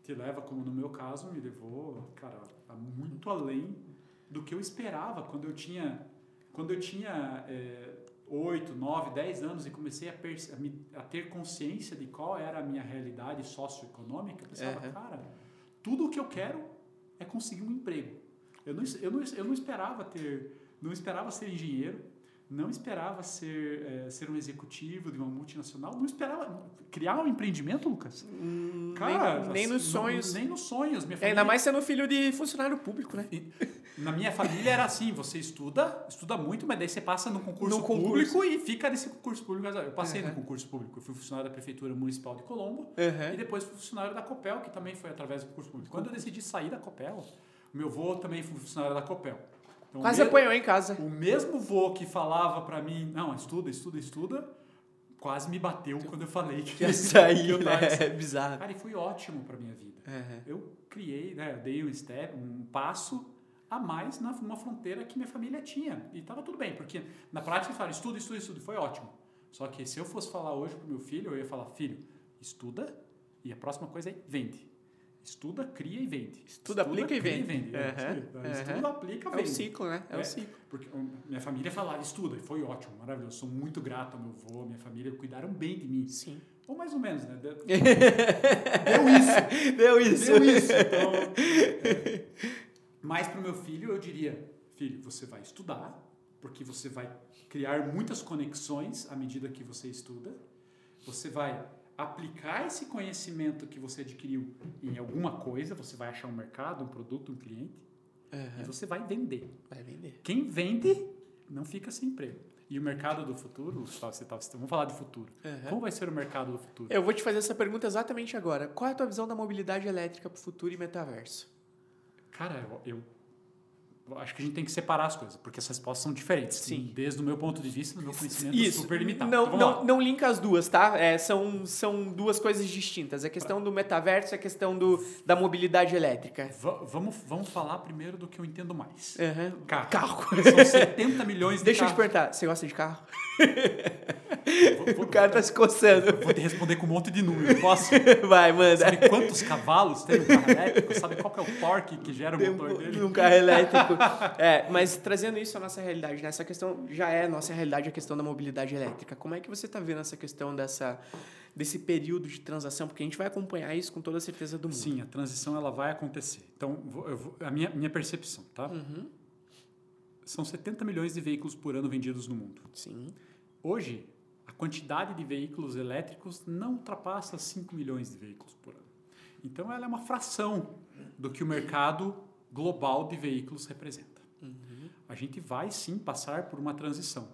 te leva, como no meu caso, me levou, cara, a muito além do que eu esperava quando eu tinha, quando eu tinha é, 8, 9, 10 anos e comecei a, a ter consciência de qual era a minha realidade socioeconômica, eu pensava, Uhum. cara, tudo o que eu quero é conseguir um emprego. Eu não, eu não, eu não esperava ter, não esperava ser engenheiro, não esperava ser, eh, ser um executivo de uma multinacional, não esperava criar um empreendimento, Lucas. Hum, Cara, nem, nem assim, nos não- sonhos. nem nos sonhos. Minha É, família, Ainda mais sendo filho de funcionário público, né? Na minha família era assim, você estuda, estuda muito, mas daí você passa no concurso, No concurso. público e fica nesse concurso público. Eu passei Uhum. no concurso público, eu fui funcionário da Prefeitura Municipal de Colombo, e Uhum. depois fui funcionário da Copel, que também foi através do concurso público. Quando eu decidi sair da Copel, meu avô também foi funcionário da Copel. Então, Quase me- apanhou em casa. O mesmo vô que falava pra mim, não, estuda, estuda, estuda, quase me bateu quando eu falei [LAUGHS] que, que saí, eu tava- né? É bizarro. Cara, e foi ótimo pra minha vida. Uhum. Eu criei, né, eu dei um step, um passo a mais na uma fronteira que minha família tinha. E tava tudo bem, porque na prática eles falaram, estuda, estuda, estuda, e foi ótimo. Só que se eu fosse falar hoje pro meu filho, eu ia falar, filho, estuda e a próxima coisa é vende. Estuda, cria e vende. Estuda, aplica e cria vende. É, Uhum, isso aí. uhum. Estuda, aplica, É o vende. ciclo, né? É, É. o ciclo. Porque minha família falava, estuda, e foi ótimo, maravilhoso. Sou muito grato ao meu avô, minha família cuidaram bem de mim. Sim. Ou mais ou menos, né? Deu, [LAUGHS] deu isso. Deu isso. Deu isso. Então, é. Mas para o meu filho, eu diria, filho, você vai estudar, porque você vai criar muitas conexões à medida que você estuda. Você vai aplicar esse conhecimento que você adquiriu em alguma coisa, você vai achar um mercado, um produto, um cliente, e Uhum. você vai vender. Vai vender. Quem vende não fica sem emprego. E o mercado do futuro, você tá, vamos falar de futuro. Uhum. Como vai ser o mercado do futuro? Eu vou te fazer essa pergunta exatamente agora. Qual é a tua visão da mobilidade elétrica para o futuro e metaverso? Cara, eu- eu acho que a gente tem que separar as coisas, porque as respostas são diferentes. Sim. Desde o meu ponto de vista, do meu conhecimento Isso. super limitado. Não, Então, não, lá. não linka as duas, tá? É, são, são duas coisas distintas. A questão do metaverso e a questão do, da mobilidade elétrica. Va- vamos, vamos falar primeiro do que eu entendo mais. Uhum. Carro. Carro. São 70 milhões de Deixa eu te carros. perguntar, você gosta de carro? [LAUGHS] Vou, [LAUGHS] vou- O cara tá se coçando. vou te responder com um monte de número. Posso? [LAUGHS] Vai, manda. Sabe quantos cavalos tem um carro elétrico? Sabe qual que é o torque que gera o Tem motor dele? um, um carro elétrico. [LAUGHS] É, mas trazendo isso à nossa realidade, né? Essa questão já é nossa realidade, a questão da mobilidade elétrica. Como é que você está vendo essa questão dessa, desse período de transação? Porque a gente vai acompanhar isso com toda a certeza do mundo. Sim, a transição ela vai acontecer. Então, vou- a minha, minha percepção, tá? Uhum. São 70 milhões de veículos por ano vendidos no mundo. Sim. Hoje, a quantidade de veículos elétricos não ultrapassa 5 milhões de veículos por ano. Então, ela é uma fração do que o mercado global de veículos representa. A gente vai sim passar por uma transição.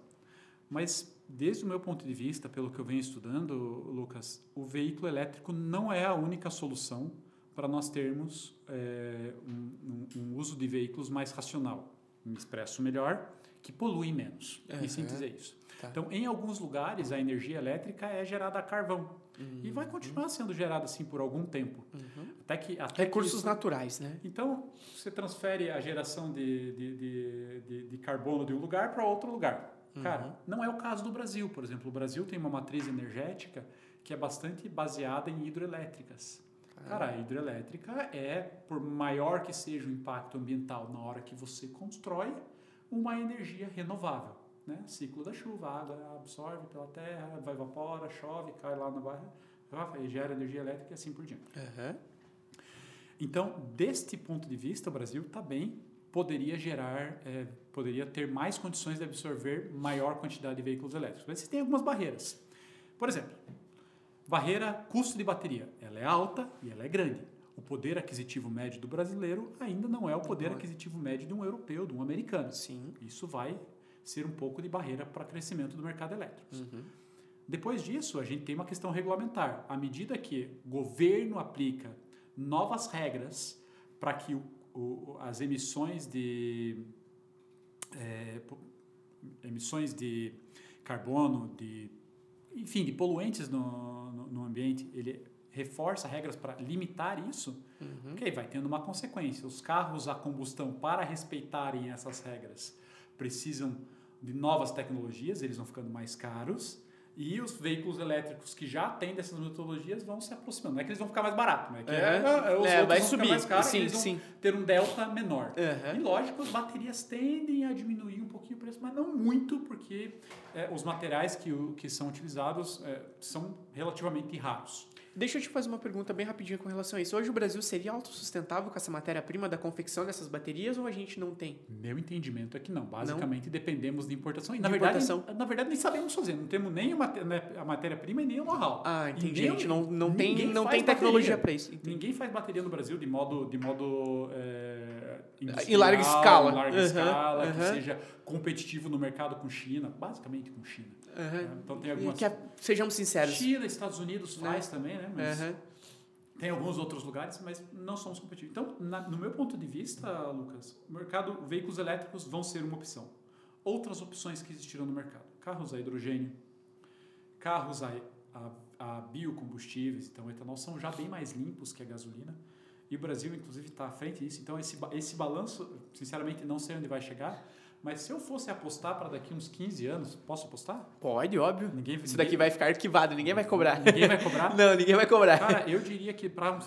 Mas, desde o meu ponto de vista, pelo que eu venho estudando, Lucas, o veículo elétrico não é a única solução para nós termos eh, um, um- um uso de veículos mais racional. Me expresso melhor. Que poluem menos. Uhum. Em síntese é isso. Tá. Então, em alguns lugares, a energia elétrica é gerada a carvão. E vai continuar sendo gerada assim por algum tempo. Uhum. Até que, até Recursos que isso- naturais, né? Então, você transfere a geração de, de, de, de, de carbono de um lugar para outro lugar. Uhum. Cara, não é o caso do Brasil, por exemplo. O Brasil tem uma matriz energética que é bastante baseada em hidroelétricas. Cara, a hidrelétrica é, por maior que seja o impacto ambiental na hora que você constrói, uma energia renovável. Né? Ciclo da chuva, a água absorve pela terra, vai evapora, chove, cai lá na barra, e gera energia elétrica e assim por diante. Aham. Então, deste ponto de vista, o Brasil também poderia gerar, é, poderia ter mais condições de absorver maior quantidade de veículos elétricos. Mas tem algumas barreiras. Por exemplo, barreira custo de bateria. Ela é alta e ela é grande. O poder aquisitivo médio do brasileiro ainda não é o poder Não é. aquisitivo médio de um europeu, de um americano. Sim. Isso vai ser um pouco de barreira para crescimento do mercado elétrico. Uhum. Depois disso, a gente tem uma questão regulamentar. À medida que o governo aplica novas regras para que o, o- as emissões de é, emissões de carbono, de enfim, de poluentes no, no, no ambiente, ele reforça regras para limitar isso, Uhum. ok, vai tendo uma consequência. Os carros a combustão, para respeitarem essas regras, precisam de novas tecnologias, eles vão ficando mais caros. E os veículos elétricos que já têm dessas metodologias vão se aproximando. Não é que eles vão ficar mais baratos, né? Que Uhum. é, é, os É, outros vai vão ficar subir. mais caros, sim, eles vão sim. ter um delta menor. Aham. E lógico, as baterias tendem a diminuir um pouquinho o preço, mas não muito, porque é, os materiais que, que são utilizados é, são relativamente raros. Deixa eu te fazer uma pergunta bem rapidinha com relação a isso. Hoje o Brasil seria autossustentável com essa matéria-prima da confecção dessas baterias ou a gente não tem? Meu entendimento é que não. Basicamente dependemos de importação. E De na verdade, importação. na verdade, nem sabemos fazer. Não temos nem a né, a matéria-prima e nem o know-how. Ah, entendi. gente não, não tem, não tem tecnologia para isso. Entendi. Ninguém faz bateria no Brasil de modo, de modo é, Em larga escala. em larga Aham, escala, que aham. seja competitivo no mercado com China, basicamente com China. Né? Então tem algumas... que é- sejamos sinceros. China, Estados Unidos faz também, né? Mas Aham. tem alguns outros lugares, mas não somos competitivos. Então, na- no meu ponto de vista, Lucas, o mercado veículos elétricos vão ser uma opção. Outras opções que existiram no mercado: carros a hidrogênio, carros a, a, a biocombustíveis, então etanol são já bem mais limpos que a gasolina. E o Brasil, inclusive, está à frente disso. Então, esse, esse balanço, sinceramente, não sei onde vai chegar. Mas se eu fosse apostar para daqui uns 15 anos, posso apostar? Pode, óbvio. Ninguém, Isso ninguém- daqui vai ficar arquivado, ninguém vai cobrar. Ninguém vai cobrar? [LAUGHS] Não, ninguém vai cobrar. Cara, eu diria que para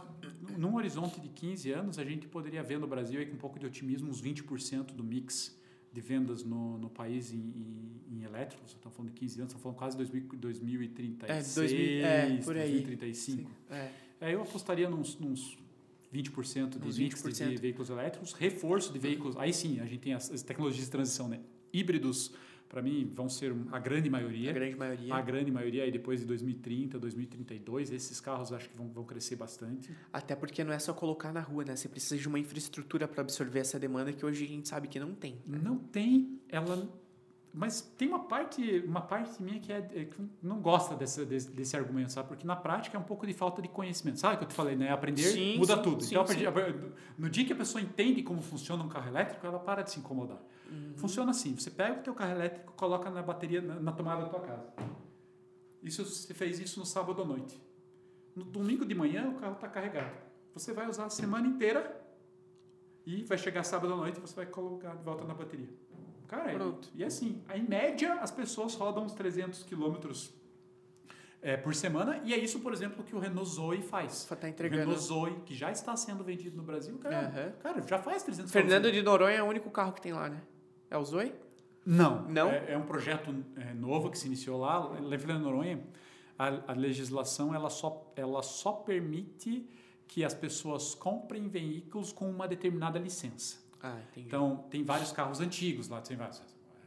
num horizonte de 15 anos, a gente poderia ver no Brasil, aí, com um pouco de otimismo, uns 20% do mix de vendas no, no país em, em, em elétricos. Estamos falando de 15 anos, estamos falando quase 2000, 2036, É, 2000, é, por aí. 2035. É. Aí eu apostaria nos 20% de mix 20%. de veículos elétricos, reforço de veículos. Aí sim, a gente tem as, as tecnologias de transição, né? Híbridos, para mim, vão ser a grande maioria. A grande maioria. A grande maioria aí depois de 2030, 2032, esses carros acho que vão, vão crescer bastante. Até porque não é só colocar na rua, né? Você precisa de uma infraestrutura para absorver essa demanda que hoje a gente sabe que não tem. Não tem ela, mas tem uma parte, uma parte minha que, é, é que não gosta desse, desse, desse argumento, sabe? Porque na prática é um pouco de falta de conhecimento. Sabe o que eu te falei, né? Aprender Sim, muda sim, tudo. sim, então, sim. no dia que a pessoa entende como funciona um carro elétrico, ela para de se incomodar. Uhum. Funciona assim: você pega o teu carro elétrico, coloca na bateria na, na tomada da tua casa. Isso você fez isso no sábado à noite. No domingo de manhã o carro está carregado. Você vai usar a semana inteira e vai chegar sábado à noite e você vai colocar de volta na bateria. Cara, Pronto. e assim, em média as pessoas rodam uns 300 quilômetros é, por semana e é isso, por exemplo, que o Renault Zoe faz. Tá O entregando. Renault Zoe, que já está sendo vendido no Brasil, cara, Aham. cara já faz 300 Fernando de Noronha é o único carro que tem lá, né? É o Zoe? Não. Não? É, é um projeto é, novo que se iniciou lá. Fernando de Noronha, a, a legislação ela só, ela só permite que as pessoas comprem veículos com uma determinada licença. Ah. Então, tem vários carros antigos lá. Tem vários,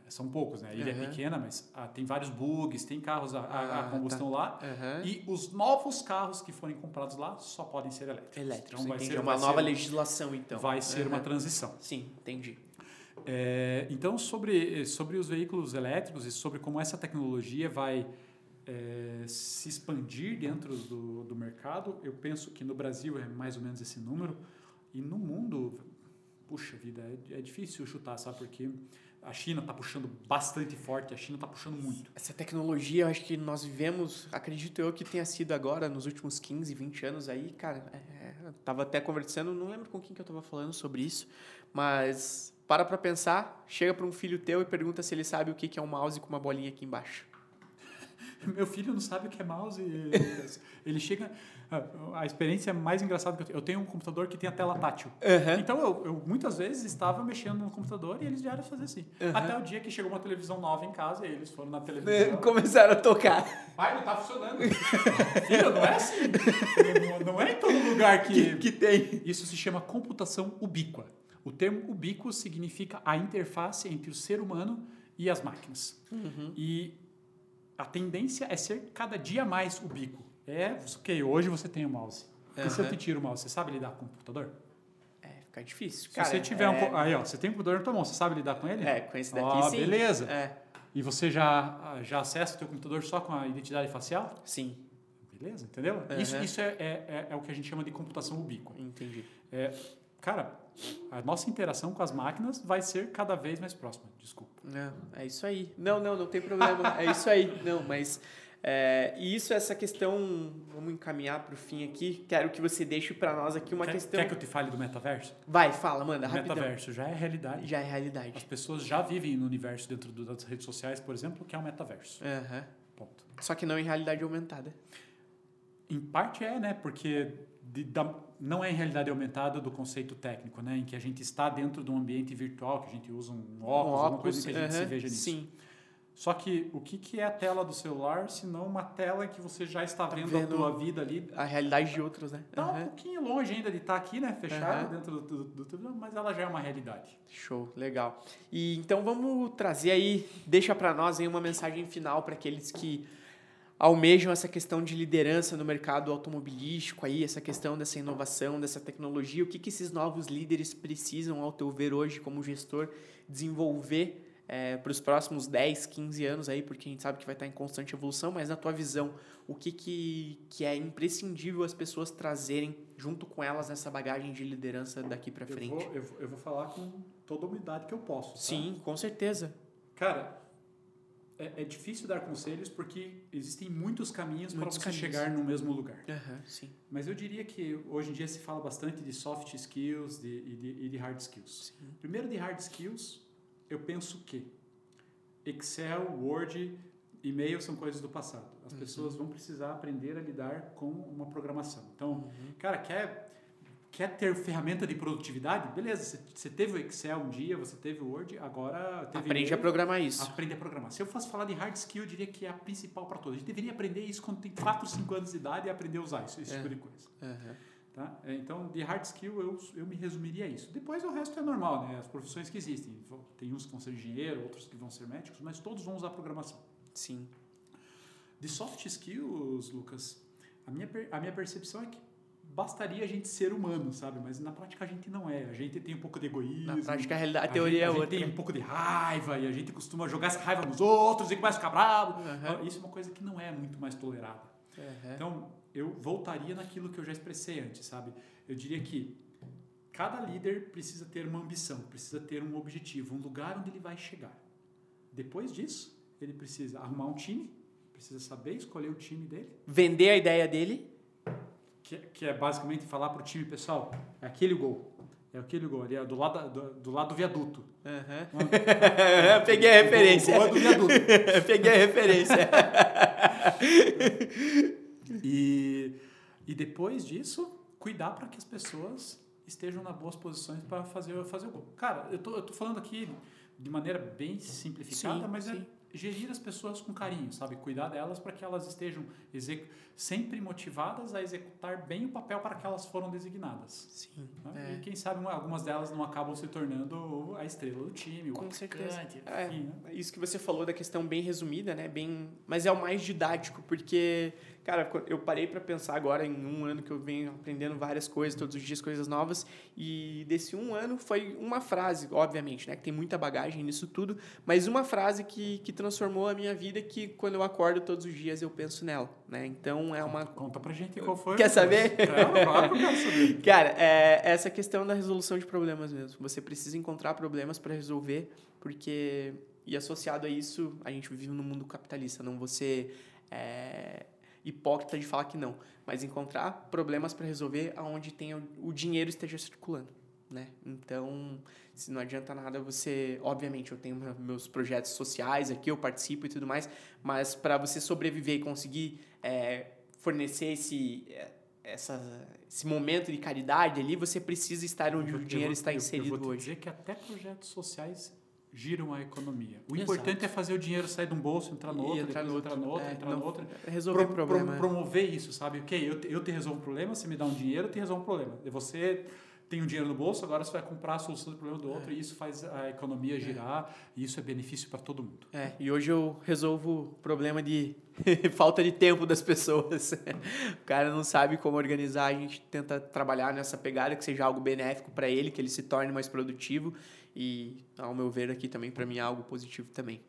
são poucos, né? A ilha é Aham. pequena, mas ah, tem vários bugs, tem carros a, a- a Ah, combustão lá. Aham. E os novos carros que forem comprados lá só podem ser elétricos. Elétricos, Então, vai entendi. ser É uma vai nova ser- legislação, então. Vai ser uma Aham. transição. Sim, entendi. É, então, sobre, sobre os veículos elétricos e sobre como essa tecnologia vai é, se expandir dentro do, do mercado, eu penso que no Brasil é mais ou menos esse número, e no mundo, puxa vida, é, é difícil chutar, sabe? Porque a China está puxando bastante forte, a China está puxando muito. Essa tecnologia, eu acho que nós vivemos, acredito eu, que tenha sido agora, nos últimos 15, 20 anos aí, cara, é, eu tava até conversando, não lembro com quem que eu tava falando sobre isso, mas para pra pensar, chega para um filho teu e pergunta se ele sabe o que que é um mouse com uma bolinha aqui embaixo. [LAUGHS] Meu filho não sabe o que é mouse. [LAUGHS] Ele chega. A experiência mais engraçada que eu tenho, eu tenho um computador que tem a tela tátil. Uhum. Então eu, eu, muitas vezes estava mexendo no computador e eles vieram fazer assim. Uhum. Até o dia que chegou uma televisão nova em casa e eles foram na televisão. Começaram a tocar. Pai, não tá funcionando. [LAUGHS] Filho, não é assim. Não, não é em todo lugar que, que, que tem. Isso se chama computação ubíqua. O termo ubíquo significa a interface entre o ser humano e as máquinas. Uhum. E a tendência é ser cada dia mais ubíquo. É, ok, hoje você tem o mouse. E se eu te tiro o mouse, você sabe lidar com o computador? É, fica difícil. Se Cara, você tiver é... um. Aí, ó, você tem um computador na tua mão, você sabe lidar com ele? É, com esse daqui Ó, sim. beleza. É, E você já, já acessa o teu computador só com a identidade facial? sim, Beleza, entendeu? Uhum. Isso, isso é, é, é, é o que a gente chama de computação ubíqua. entendi. Cara, a nossa interação com as máquinas vai ser cada vez mais próxima. Desculpa. Não, é isso aí. Não, não, não tem problema. É isso aí. Não, mas. É, e isso, essa questão, vamos encaminhar para o fim aqui. Quero que você deixe para nós aqui uma quer, questão. quer que eu te fale do metaverso? Vai, fala, manda, O rapidão. metaverso já é realidade. Já é realidade. As pessoas já vivem no universo dentro das redes sociais, por exemplo, que é o metaverso. Aham. Ponto. Só que não em realidade aumentada. Em parte é, né? Porque de- da- não é em realidade aumentada do conceito técnico, né? Em que a gente está dentro de um ambiente virtual, que a gente usa um óculos, alguma coisa que a gente se aham, veja nisso. Sim. Só que o que, que é a tela do celular, se não uma tela que você já está Tá vendo, vendo a tua vida ali? A realidade de outros, né? Está um Aham. pouquinho longe ainda de estar aqui, né? Fechado Aham. dentro do, do, do, mas ela já é uma realidade. Show, legal. E então vamos trazer aí, deixa para nós aí uma mensagem final para aqueles que almejam essa questão de liderança no mercado automobilístico aí, essa questão dessa inovação, dessa tecnologia, o que que esses novos líderes precisam, ao teu ver hoje como gestor, desenvolver para os próximos 10, 15 anos aí, porque a gente sabe que vai estar em constante evolução, mas na tua visão, o que, que, que é imprescindível as pessoas trazerem junto com elas nessa bagagem de liderança daqui para Eu frente? eu, vou- eu vou falar com toda a humildade que eu posso. tá? Sim, com certeza. Cara, é, é difícil dar conselhos porque existem muitos caminhos para você caminhos. chegar no mesmo lugar. Aham, sim. Mas eu diria que hoje em dia se fala bastante de soft skills de- e, de, e de hard skills. Sim. Primeiro de hard skills, eu penso que Excel, Word, e-mail são coisas do passado. As Uhum. pessoas vão precisar aprender a lidar com uma programação. Então, Uhum. cara, quer quer ter ferramenta de produtividade? Beleza, você- teve o Excel um dia, você teve o Word, agora teve Aprende a programar isso. Aprende a programar. Se eu fosse falar de hard skill, eu diria que é a principal para todos. A gente deveria aprender isso quando tem 4, 5 anos de idade e aprender a usar isso, esse É. tipo de coisa. Aham. Tá? Então, de hard skill, eu, eu me resumiria a isso. Depois, o resto é normal, né? As profissões que existem. Tem uns que vão ser engenheiro, outros que vão ser médicos, mas todos vão usar programação. Sim. De soft skills, Lucas, a minha, a minha percepção é que bastaria a gente ser humano, sabe? Mas na prática a gente não é. A gente tem um pouco de egoísmo. Na prática, a, realidade, a teoria gente, é a gente outra. tem um pouco de raiva e a gente costuma jogar essa raiva nos outros e começa a ficar bravo. Aham. Isso é uma coisa que não é muito mais tolerada. Aham. Então, eu voltaria naquilo que eu já expressei antes, sabe? Eu diria que cada líder precisa ter uma ambição, precisa ter um objetivo, um lugar onde ele vai chegar. Depois disso, ele precisa arrumar um time, precisa saber escolher o time dele, Vender a ideia dele. que, que é basicamente falar para o time, pessoal, é aquele gol. É aquele gol ali, é do lado, do, do lado do viaduto. Aham. Hum. [LAUGHS] [LAUGHS] Peguei a referência. O gol é do viaduto. Peguei a referência. E, e depois disso, cuidar para que as pessoas estejam nas boas posições para fazer, fazer o gol. Cara, eu tô, eu tô falando aqui de maneira bem simplificada, Sim, mas sim. é gerir as pessoas com carinho, sabe? Cuidar delas para que elas estejam sempre motivadas a executar bem o papel para que elas foram designadas. Sim. né? É. E quem sabe uma- algumas delas não acabam se tornando a estrela do time, o Com atacante, certeza. É, enfim, né? Isso que você falou da questão bem resumida, né? Bem, mas é o mais didático, porque Cara, eu parei para pensar agora em um ano que eu venho aprendendo várias coisas, todos os dias coisas novas, e desse um ano foi uma frase, obviamente, né? Que tem muita bagagem nisso tudo, mas uma frase que, que transformou a minha vida que quando eu acordo todos os dias eu penso nela, né? Então é uma... Conta pra gente qual foi. Quer saber? Claro quero saber. [LAUGHS] Cara, é essa questão da resolução de problemas mesmo. Você precisa encontrar problemas para resolver, porque... E associado a isso, a gente vive num mundo capitalista, não você... É, hipócrita de falar que não, mas encontrar problemas para resolver aonde tem o dinheiro esteja circulando, né? Então, se não adianta nada você, obviamente, eu tenho meus projetos sociais aqui, eu participo e tudo mais, mas para você sobreviver e conseguir é, fornecer esse é, essa, esse momento de caridade ali, você precisa estar onde o dinheiro está inserido eu vou hoje. dizer que até projetos sociais giram a economia. O Exato. importante é fazer o dinheiro sair de um bolso, entrar no outro, entrar no outro, entrar no outro, é, entrar no outro. Resolver pro, problema. Pro, promover isso, sabe? Ok, eu te, eu te resolvo um problema, você me dá um dinheiro, eu te resolvo um problema. Você tem um dinheiro no bolso, agora você vai comprar a solução do problema do outro, é. e isso faz a economia é. girar, é. e isso é benefício para todo mundo. É, e hoje eu resolvo o problema de [LAUGHS] falta de tempo das pessoas. [LAUGHS] o cara não sabe como organizar, a gente tenta trabalhar nessa pegada que seja algo benéfico para ele, que ele se torne mais produtivo e, ao meu ver, aqui também para mim é algo positivo também.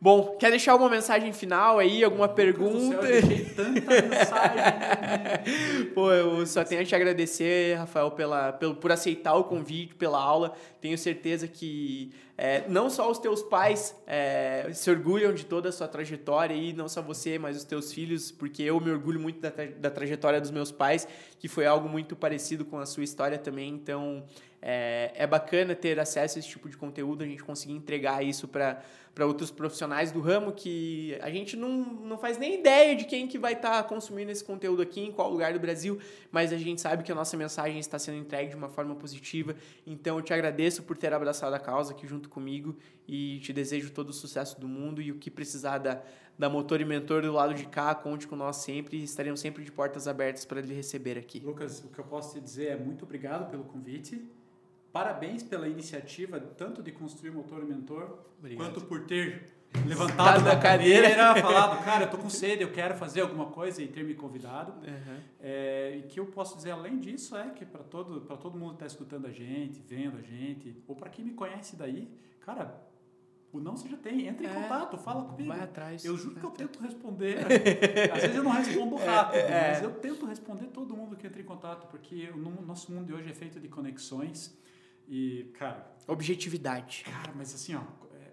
Bom, quer deixar alguma mensagem final aí, alguma pergunta? Céu, eu tanta [LAUGHS] mensagem. Né? Pô, eu só tenho a te agradecer, Rafael, pela, pelo, por aceitar o convite, pela aula. Tenho certeza que é, não só os teus pais é, se orgulham de toda a sua trajetória e não só você, mas os teus filhos, porque eu me orgulho muito da, da trajetória dos meus pais, que foi algo muito parecido com a sua história também. Então, é, é bacana ter acesso a esse tipo de conteúdo, a gente conseguir entregar isso para outros profissionais do ramo que a gente não, não faz nem ideia de quem que vai estar tá consumindo esse conteúdo aqui, em qual lugar do Brasil, mas a gente sabe que a nossa mensagem está sendo entregue de uma forma positiva. Então eu te agradeço por ter abraçado a causa aqui junto comigo e te desejo todo o sucesso do mundo e o que precisar da, da Motor e Mentor do lado de cá, conte com nós sempre, estaremos sempre de portas abertas para lhe receber aqui. Lucas, o que eu posso te dizer é muito obrigado pelo convite parabéns pela iniciativa, tanto de construir motor e mentor, Obrigado. quanto por ter levantado da cadeira, cadeira [LAUGHS] falado, cara, eu tô com sede, eu quero fazer alguma coisa e ter me convidado. Uhum. É, e que eu posso dizer além disso é que para todo para todo mundo que está escutando a gente, vendo a gente, ou para quem me conhece daí, cara, o não você já tem, entra em é, contato, fala comigo. Vai atrás. Eu juro que eu tento responder. Às vezes eu não respondo [LAUGHS] é, rápido, é, mas eu tento responder todo mundo que entra em contato, porque o nosso mundo de hoje é feito de conexões. E, cara. Objetividade. Cara, mas assim, ó,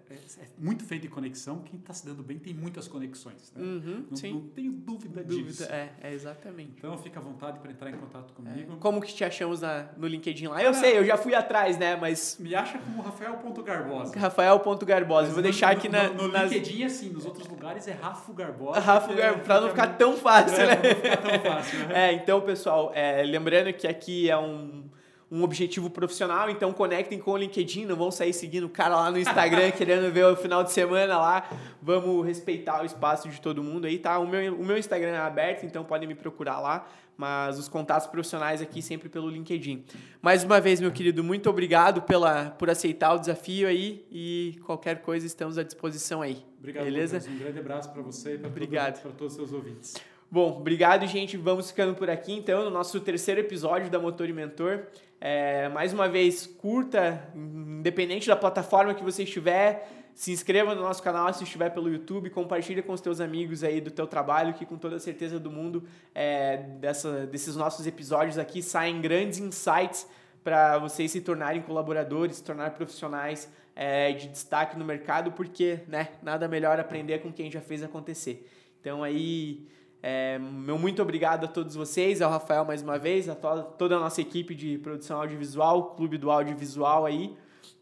é, é, é muito feito de conexão. Quem está se dando bem tem muitas conexões. Né? Uhum, não, sim. não tenho dúvida, dúvida disso. É, é, exatamente. Então fica à vontade para entrar em contato comigo. É. Como que te achamos na, no LinkedIn lá? Eu sei, eu já fui atrás, né? Mas. Me acha como Rafael.garbosa. Rafael.garbosa. Vou deixar no, aqui na. No, no nas... LinkedIn, assim, nos outros lugares é Rafa Garbosa. Rafa Garbosa, pra não ficar tão fácil, [LAUGHS] é, né? Não ficar tão fácil. Né? É, então, pessoal, é, lembrando que aqui é um um objetivo profissional, então conectem com o LinkedIn, não vão sair seguindo o cara lá no Instagram [LAUGHS] querendo ver o final de semana lá. Vamos respeitar o espaço de todo mundo aí, tá? O meu, o meu Instagram é aberto, então podem me procurar lá, mas os contatos profissionais aqui sempre pelo LinkedIn. Mais uma vez, meu querido, muito obrigado pela, por aceitar o desafio aí e qualquer coisa estamos à disposição aí. Obrigado, beleza? Lucas. Um grande abraço para você e para todos os seus ouvintes. Bom, obrigado, gente. Vamos ficando por aqui, então, no nosso terceiro episódio da Motor e Mentor. É, mais uma vez, curta, independente da plataforma que você estiver, se inscreva no nosso canal se estiver pelo YouTube, compartilha com os teus amigos aí do teu trabalho, que com toda certeza do mundo é, dessa, desses nossos episódios aqui saem grandes insights para vocês se tornarem colaboradores, se tornar profissionais é, de destaque no mercado, porque né, nada melhor aprender com quem já fez acontecer. Então aí é, meu muito obrigado a todos vocês, ao Rafael mais uma vez, a to toda a nossa equipe de produção audiovisual, Clube do Audiovisual aí.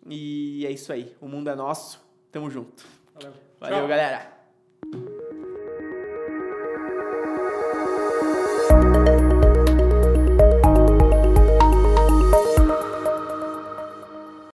E é isso aí. O mundo é nosso. Tamo junto. Valeu, Valeu galera.